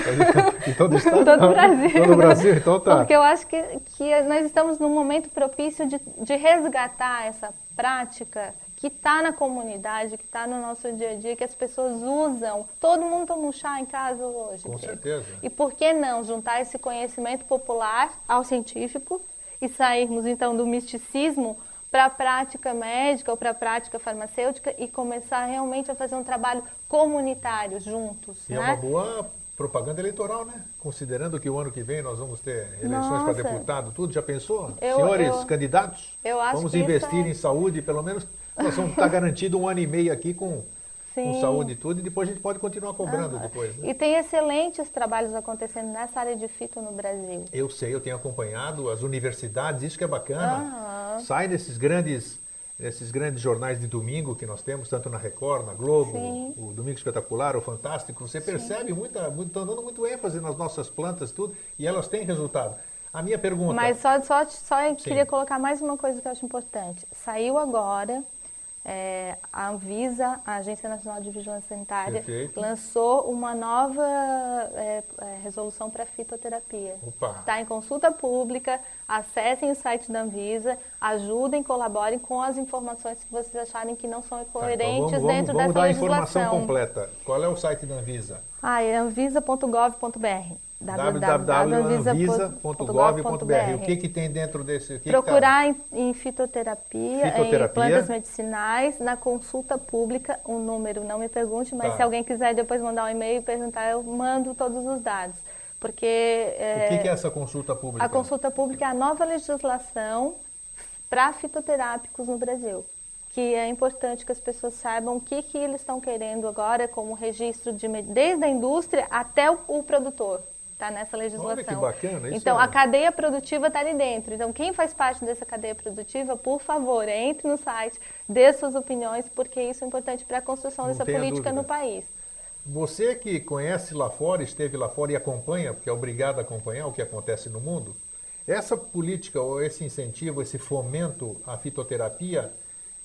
De todo o estado? todo o Brasil. Todo o Brasil, então tá. Porque eu acho que, que nós estamos num momento propício de, de resgatar essa prática que está na comunidade, que está no nosso dia a dia, que as pessoas usam. Todo mundo toma um chá em casa hoje. Com certeza. E por que não juntar esse conhecimento popular ao científico e sairmos então do misticismo para a prática médica ou para a prática farmacêutica e começar realmente a fazer um trabalho comunitário juntos. E né? é uma boa propaganda eleitoral, né? Considerando que o ano que vem nós vamos ter eleições para deputado, tudo, já pensou? Eu, Senhores eu, candidatos, eu vamos investir é... em saúde, pelo menos nós vamos estar garantido um ano e meio aqui com Sim. com saúde e tudo, e depois a gente pode continuar cobrando ah, depois. Né? E tem excelentes trabalhos acontecendo nessa área de fito no Brasil. Eu sei, eu tenho acompanhado as universidades, isso que é bacana. Ah. Sai desses grandes, desses grandes jornais de domingo que nós temos, tanto na Record, na Globo, Sim. o Domingo Espetacular, o Fantástico, você percebe muita, muito, estão dando muito ênfase nas nossas plantas tudo, e elas têm resultado. A minha pergunta. Mas só, só, só queria colocar mais uma coisa que eu acho importante. Saiu agora é, a Anvisa, a Agência Nacional de Vigilância Sanitária, Perfeito. lançou uma nova é, é, resolução para fitoterapia. Está em consulta pública, acessem o site da Anvisa, ajudem, colaborem com as informações que vocês acharem que não são coerentes tá, então vamos, vamos, dentro vamos dessa legislação. Vamos dar a informação completa. Qual é o site da Anvisa? Ah, é anvisa.gov.br www.anvisa.gov.br. O que, que tem dentro desse? Que Procurar tá? em, em fitoterapia, fitoterapia, em plantas medicinais, na consulta pública, o um número, não me pergunte, mas tá. se alguém quiser depois mandar um e-mail e perguntar, eu mando todos os dados. Porque. É, o que, que é essa consulta pública? A consulta pública é a nova legislação para fitoterápicos no Brasil que é importante que as pessoas saibam o que, que eles estão querendo agora como registro de desde a indústria até o, o produtor está nessa legislação. Olha que bacana, isso Então, é... a cadeia produtiva está ali dentro. Então, quem faz parte dessa cadeia produtiva, por favor, entre no site, dê suas opiniões, porque isso é importante para a construção Não dessa política no país. Você que conhece lá fora, esteve lá fora e acompanha, porque é obrigado a acompanhar o que acontece no mundo, essa política ou esse incentivo, esse fomento à fitoterapia,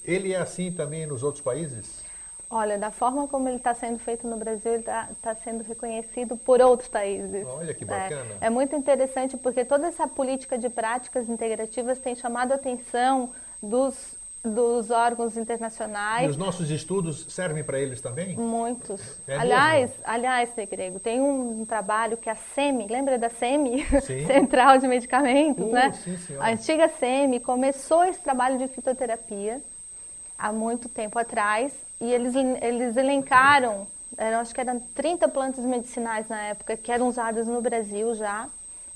ele é assim também nos outros países? Olha, da forma como ele está sendo feito no Brasil, ele está tá sendo reconhecido por outros países. Olha que bacana. É, é, muito interessante porque toda essa política de práticas integrativas tem chamado a atenção dos, dos órgãos internacionais. E os nossos estudos servem para eles também? Muitos. É aliás, mesmo? aliás, Grego, tem um trabalho que a SEMI, lembra da SEMI? Central de Medicamentos, uh, né? Sim, a antiga SEMI começou esse trabalho de fitoterapia há muito tempo atrás e eles, eles elencaram, eram, acho que eram 30 plantas medicinais na época que eram usadas no Brasil já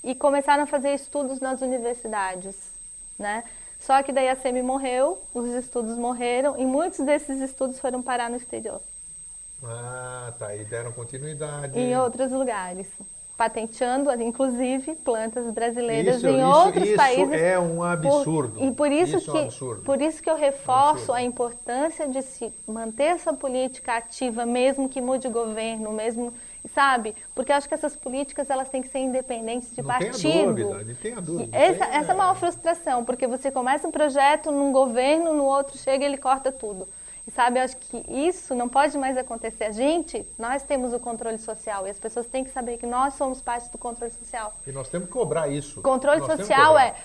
e começaram a fazer estudos nas universidades, né? Só que daí a SEMI morreu, os estudos morreram e muitos desses estudos foram parar no exterior. Ah, tá. E deram continuidade. Em outros lugares patenteando, inclusive, plantas brasileiras isso, em isso, outros isso países. é um absurdo. Por, e por isso, isso que, é um por isso que eu reforço um a importância de se manter essa política ativa, mesmo que mude governo, mesmo, sabe? Porque eu acho que essas políticas elas têm que ser independentes de não partido. Tenha dúvida, não tenha dúvida. Essa, essa é a maior frustração, porque você começa um projeto num governo, no outro chega e ele corta tudo. Sabe, eu acho que isso não pode mais acontecer. A gente, nós temos o controle social e as pessoas têm que saber que nós somos parte do controle social. E nós temos que cobrar isso. Controle nós social é,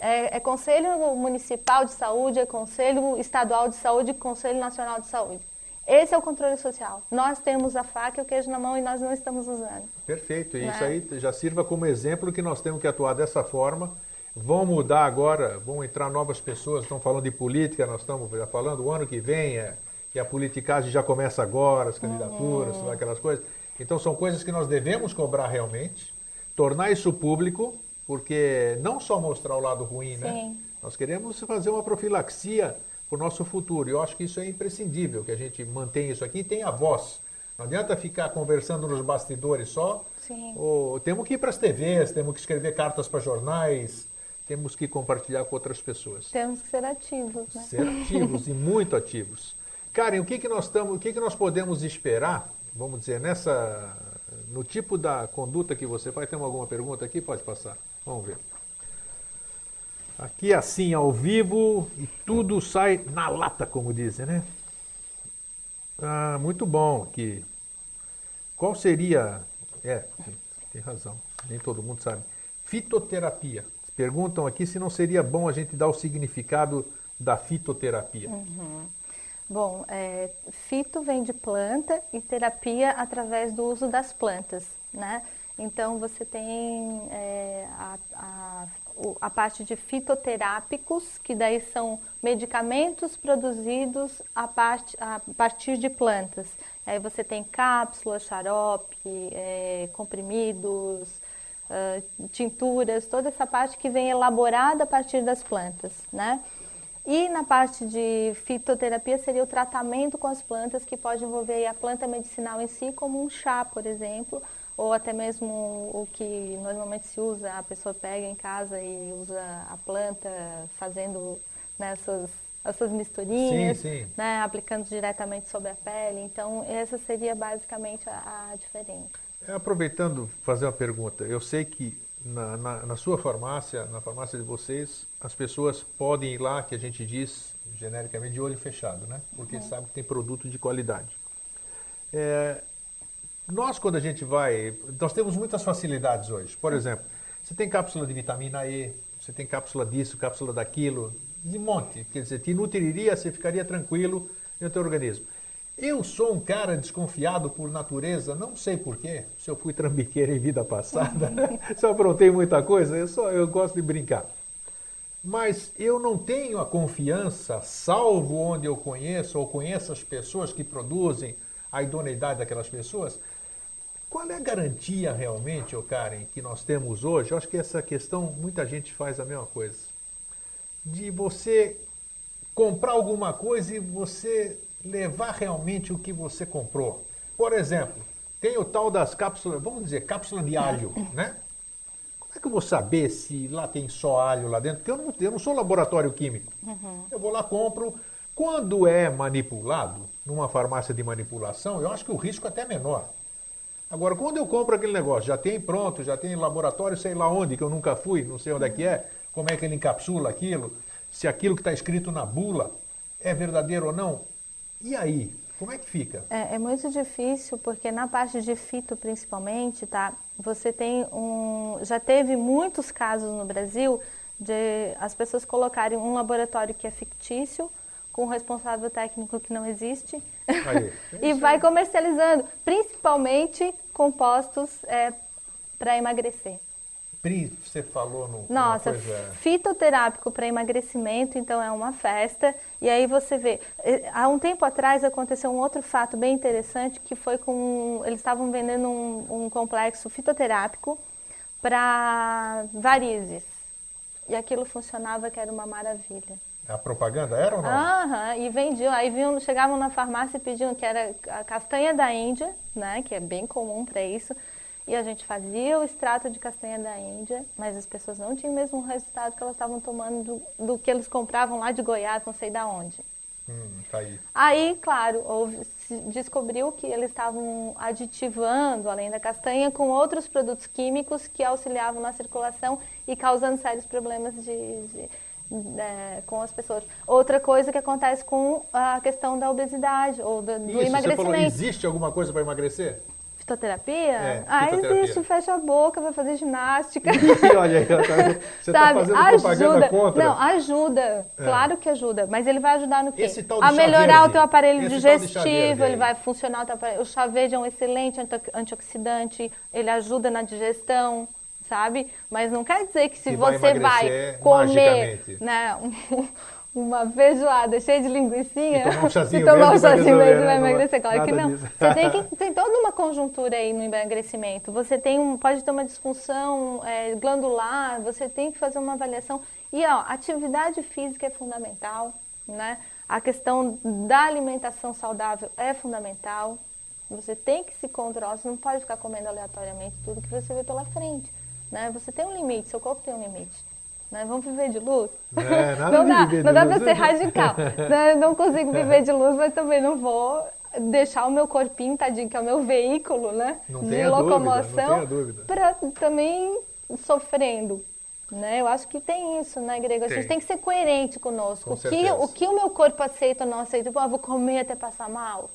é, é, Conselho Municipal de Saúde, é Conselho Estadual de Saúde Conselho Nacional de Saúde. Esse é o controle social. Nós temos a faca e o queijo na mão e nós não estamos usando. Perfeito. E né? isso aí já sirva como exemplo que nós temos que atuar dessa forma Vão mudar agora, vão entrar novas pessoas, estão falando de política, nós estamos já falando, o ano que vem é, que a politicagem já começa agora, as candidaturas, uhum. aquelas coisas. Então são coisas que nós devemos cobrar realmente, tornar isso público, porque não só mostrar o lado ruim, né? Sim. né? Nós queremos fazer uma profilaxia para o nosso futuro. E eu acho que isso é imprescindível, que a gente mantenha isso aqui e tenha voz. Não adianta ficar conversando nos bastidores só. Sim. Ou, temos que ir para as TVs, temos que escrever cartas para jornais, temos que compartilhar com outras pessoas. Temos que ser ativos, né? Ser ativos e muito ativos. Karen, o que, que nós estamos, o que, que nós podemos esperar, vamos dizer, nessa no tipo da conduta que você faz? Tem alguma pergunta aqui? Pode passar. Vamos ver. Aqui assim, ao vivo, e tudo sai na lata, como dizem, né? Ah, muito bom aqui. Qual seria. É, tem razão, nem todo mundo sabe. Fitoterapia. Perguntam aqui se não seria bom a gente dar o significado da fitoterapia. Uhum. Bom, é, fito vem de planta e terapia através do uso das plantas, né? Então você tem é, a, a, a, parte de fitoterápicos, que daí são medicamentos produzidos a, part, a partir de plantas. Aí você tem cápsula, xarope, é, comprimidos, uh, tinturas, toda essa parte que vem elaborada a partir das plantas, né? E na parte de fitoterapia seria o tratamento com as plantas, que pode envolver a planta medicinal em si, como um chá, por exemplo, ou até mesmo o que normalmente se usa, a pessoa pega em casa e usa a planta fazendo nessas essas misturinhas, sim, sim. Né, aplicando diretamente sobre a pele. Então, essa seria basicamente a, a diferença. Aproveitando, fazer uma pergunta. Eu sei que na, na, na, sua farmácia, na farmácia de vocês, as pessoas podem ir lá, que a gente diz genericamente, de olho fechado, né? Porque uhum. sabe que tem produto de qualidade. É, nós, quando a gente vai. Nós temos muitas facilidades hoje. Por exemplo, você tem cápsula de vitamina E, você tem cápsula disso, cápsula daquilo, de monte. Quer dizer, te nutriria, você ficaria tranquilo no teu organismo. Eu sou um cara desconfiado por natureza, não sei porquê, se eu fui trambiqueiro em vida passada, se eu aprontei muita coisa, eu, só, eu gosto de brincar. Mas eu não tenho a confiança, salvo onde eu conheço ou conheço as pessoas que produzem a idoneidade daquelas pessoas. Qual é a garantia realmente, ô Karen, que nós temos hoje? Eu acho que essa questão, muita gente faz a mesma coisa. De você comprar alguma coisa e você levar realmente o que você comprou. Por exemplo, tem o tal das cápsulas, vamos dizer, cápsula de alho, né? Como é que eu vou saber se lá tem só alho lá dentro? Porque eu não, eu não sou laboratório químico. Uhum. Eu vou lá, compro, Quando é manipulado, numa farmácia de manipulação, eu acho que o risco é até menor. Agora, quando eu compro aquele negócio, já tem pronto, já tem laboratório, sei lá onde, que eu nunca fui, não sei onde é que é, como é que ele encapsula aquilo, se aquilo que está escrito na bula é verdadeiro ou não. E aí? Como é que fica? É, é, muito difícil porque na parte de fito principalmente, tá? Você tem um, já teve muitos casos no Brasil de as pessoas colocarem um laboratório que é fictício com um responsável técnico que não existe aí, e vai comercializando, principalmente compostos é, para emagrecer. Pri, você falou no. Nossa, fitoterápico para emagrecimento, então é uma festa. E aí você vê. Há um tempo atrás aconteceu um outro fato bem interessante que foi com. Eles estavam vendendo um, um complexo fitoterápico para varizes. E aquilo funcionava que era uma maravilha. A propaganda era ou não? Aham, e vendiam. Aí vinham, chegavam na farmácia e pediam que era a castanha da Índia, né? Que é bem comum para isso e a gente fazia o extrato de castanha da Índia, mas as pessoas não tinham o mesmo resultado que elas estavam tomando do, do que eles compravam lá de Goiás, não sei da onde. Hum, tá aí. aí, claro, houve, se descobriu que eles estavam aditivando, além da castanha, com outros produtos químicos que auxiliavam na circulação e causando sérios problemas de, de é, com as pessoas. Outra coisa que acontece com a questão da obesidade ou do, do Isso, emagrecimento. Você falou, existe alguma coisa para emagrecer? Fitoterapia? É, ah, fitoterapia. existe, fecha a boca, vai fazer ginástica. olha aí, tá, você está fazendo ajuda. propaganda contra. Não, ajuda, é. claro que ajuda, mas ele vai ajudar no quê? Esse tal a melhorar verde. o teu aparelho Esse digestivo, ele vai funcionar o teu aparelho. O chá verde é um excelente antioxidante, ele ajuda na digestão, sabe? Mas não quer dizer que se que você vai, vai comer né, uma feijoada cheia de linguiçinha e tomar um chazinho, tomar um chazinho verde vai emagrecer. Claro que não. Você tem, que, tem toda uma conjuntura aí no emagrecimento. Você tem um, pode ter uma disfunção é, glandular, você tem que fazer uma avaliação. E ó, atividade física é fundamental, né? A questão da alimentação saudável é fundamental. Você tem que se controlar, você não pode ficar comendo aleatoriamente tudo que você vê pela frente. Né? Você tem um limite, seu corpo tem um limite. Né? Vamos viver de luz? É, não dá, não dá para ser radical. né? Não consigo viver de luz, mas também não vou deixar o meu corpinho, tadinho, que é o meu veículo, né? Não de locomoção, para também sofrendo. Né? Eu acho que tem isso, né, Grego? A gente tem que ser coerente conosco. Com o, que, o que o meu corpo aceita ou não aceita? Ah, vou comer até passar mal.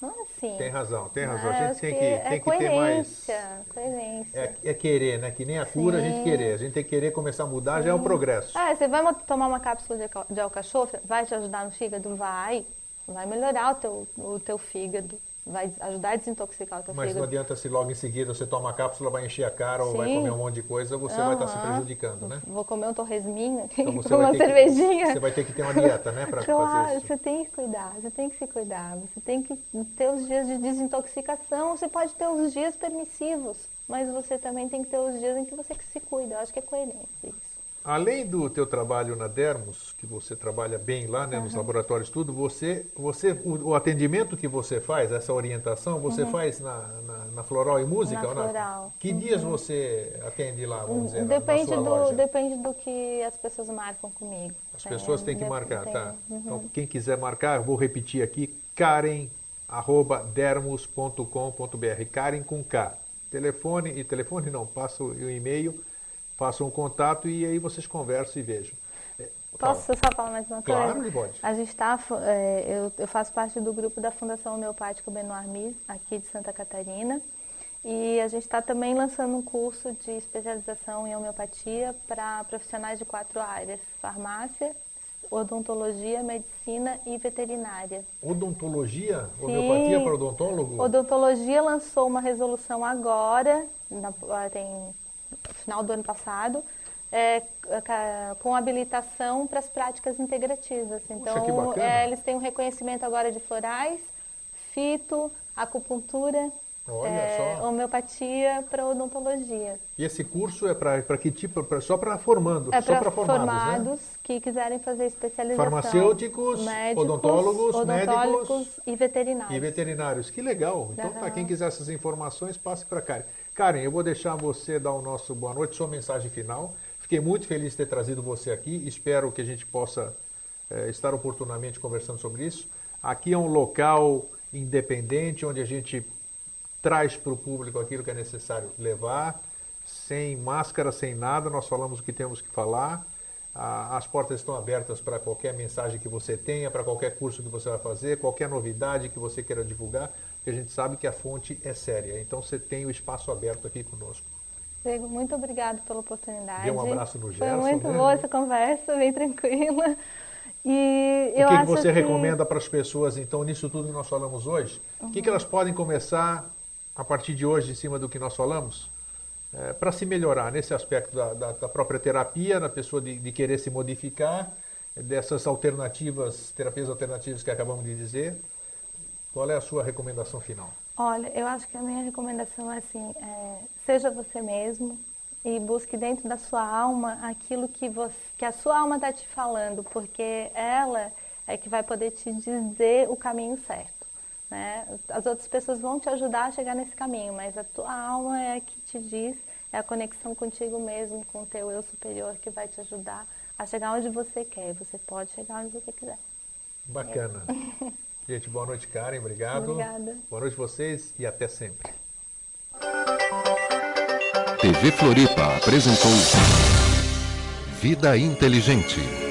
É assim. Tem razão, tem razão. a gente tem que, que, é tem que ter mais. Coerência. É, é querer, né? Que nem a cura Sim. a gente querer. A gente tem que querer começar a mudar, Sim. já é um progresso. Ah, você vai tomar uma cápsula de, de alcachofra, vai te ajudar no fígado? Vai. Vai melhorar o teu, o teu fígado vai ajudar a desintoxicar o teu Mas fígado. não adianta se logo em seguida você toma a cápsula, vai encher a cara Sim. ou vai comer um monte de coisa, você uhum. vai estar se prejudicando, né? Vou comer um torresminho, então uma cervejinha. Que, você vai ter que ter uma dieta, né, para claro, fazer isso. você tem que cuidar, você tem que se cuidar, você tem que ter os dias de desintoxicação, você pode ter os dias permissivos, mas você também tem que ter os dias em que você se cuida, eu acho que é coerente isso. Além do teu trabalho na Dermos, que você trabalha bem lá, né, uhum. nos laboratórios tudo, você, você o, o, atendimento que você faz, essa orientação, você uhum. faz na, na, na, Floral e Música? Na Floral. Que uhum. dias você atende lá, vamos dizer, depende na, na do, loja? Depende do que as pessoas marcam comigo. As pessoas têm que marcar, tem. tá? Então, quem quiser marcar, vou repetir aqui, karen.dermos.com.br, Karen com K. Telefone, e telefone não, passa o e-mail façam um contato e aí vocês conversam e vejam. É, Posso só falar mais uma coisa? Claro que pode. A gente está, é, eu, eu, faço parte do grupo da Fundação Homeopática Benoit Mir, aqui de Santa Catarina. E a gente está também lançando um curso de especialização em homeopatia para profissionais de quatro áreas: farmácia, odontologia, medicina e veterinária. Odontologia? Sim. Homeopatia para odontólogo? Odontologia lançou uma resolução agora, na, tem final do ano passado, é, com habilitação para as práticas integrativas. Então, é, eles têm um reconhecimento agora de florais, fito, acupuntura, é, homeopatia para odontologia. E esse curso é para que tipo? Pra, só para formando? É para formados, formados né? que quiserem fazer especialização. Farmacêuticos, médicos, odontólogos, odontólogos médicos e veterinários. E veterinários. Que legal. Então, uhum. para quem quiser essas informações, passe para cá. Karen, eu vou deixar você dar o nosso boa noite, sua mensagem final. Fiquei muito feliz de ter trazido você aqui. Espero que a gente possa é, estar oportunamente conversando sobre isso. Aqui é um local independente onde a gente traz para o público aquilo que é necessário levar, sem máscara, sem nada, nós falamos o que temos que falar. As portas estão abertas para qualquer mensagem que você tenha, para qualquer curso que você vai fazer, qualquer novidade que você queira divulgar, porque a gente sabe que a fonte é séria. Então você tem o espaço aberto aqui conosco. Diego, muito obrigado pela oportunidade. Dê um abraço no Gerson. Foi muito né? boa essa conversa, bem tranquila. E eu o que, que você que... recomenda para as pessoas, então, nisso tudo que nós falamos hoje? O uhum. que, que elas podem começar a partir de hoje, em cima do que nós falamos? é, para se melhorar nesse aspecto da, da, da própria terapia, na pessoa de, de, querer se modificar, dessas alternativas, terapias alternativas que acabamos de dizer. Qual é a sua recomendação final? Olha, eu acho que a minha recomendação é assim, é, seja você mesmo e busque dentro da sua alma aquilo que, você, que a sua alma está te falando, porque ela é que vai poder te dizer o caminho certo. Né? As outras pessoas vão te ajudar a chegar nesse caminho, mas a tua alma é a que te diz, é a conexão contigo mesmo, com o teu eu superior que vai te ajudar a chegar onde você quer. Você pode chegar onde você quiser. Bacana. É. Gente, boa noite, Karen. Obrigado. Obrigada. Boa noite vocês e até sempre. TV Floripa apresentou Vida Inteligente.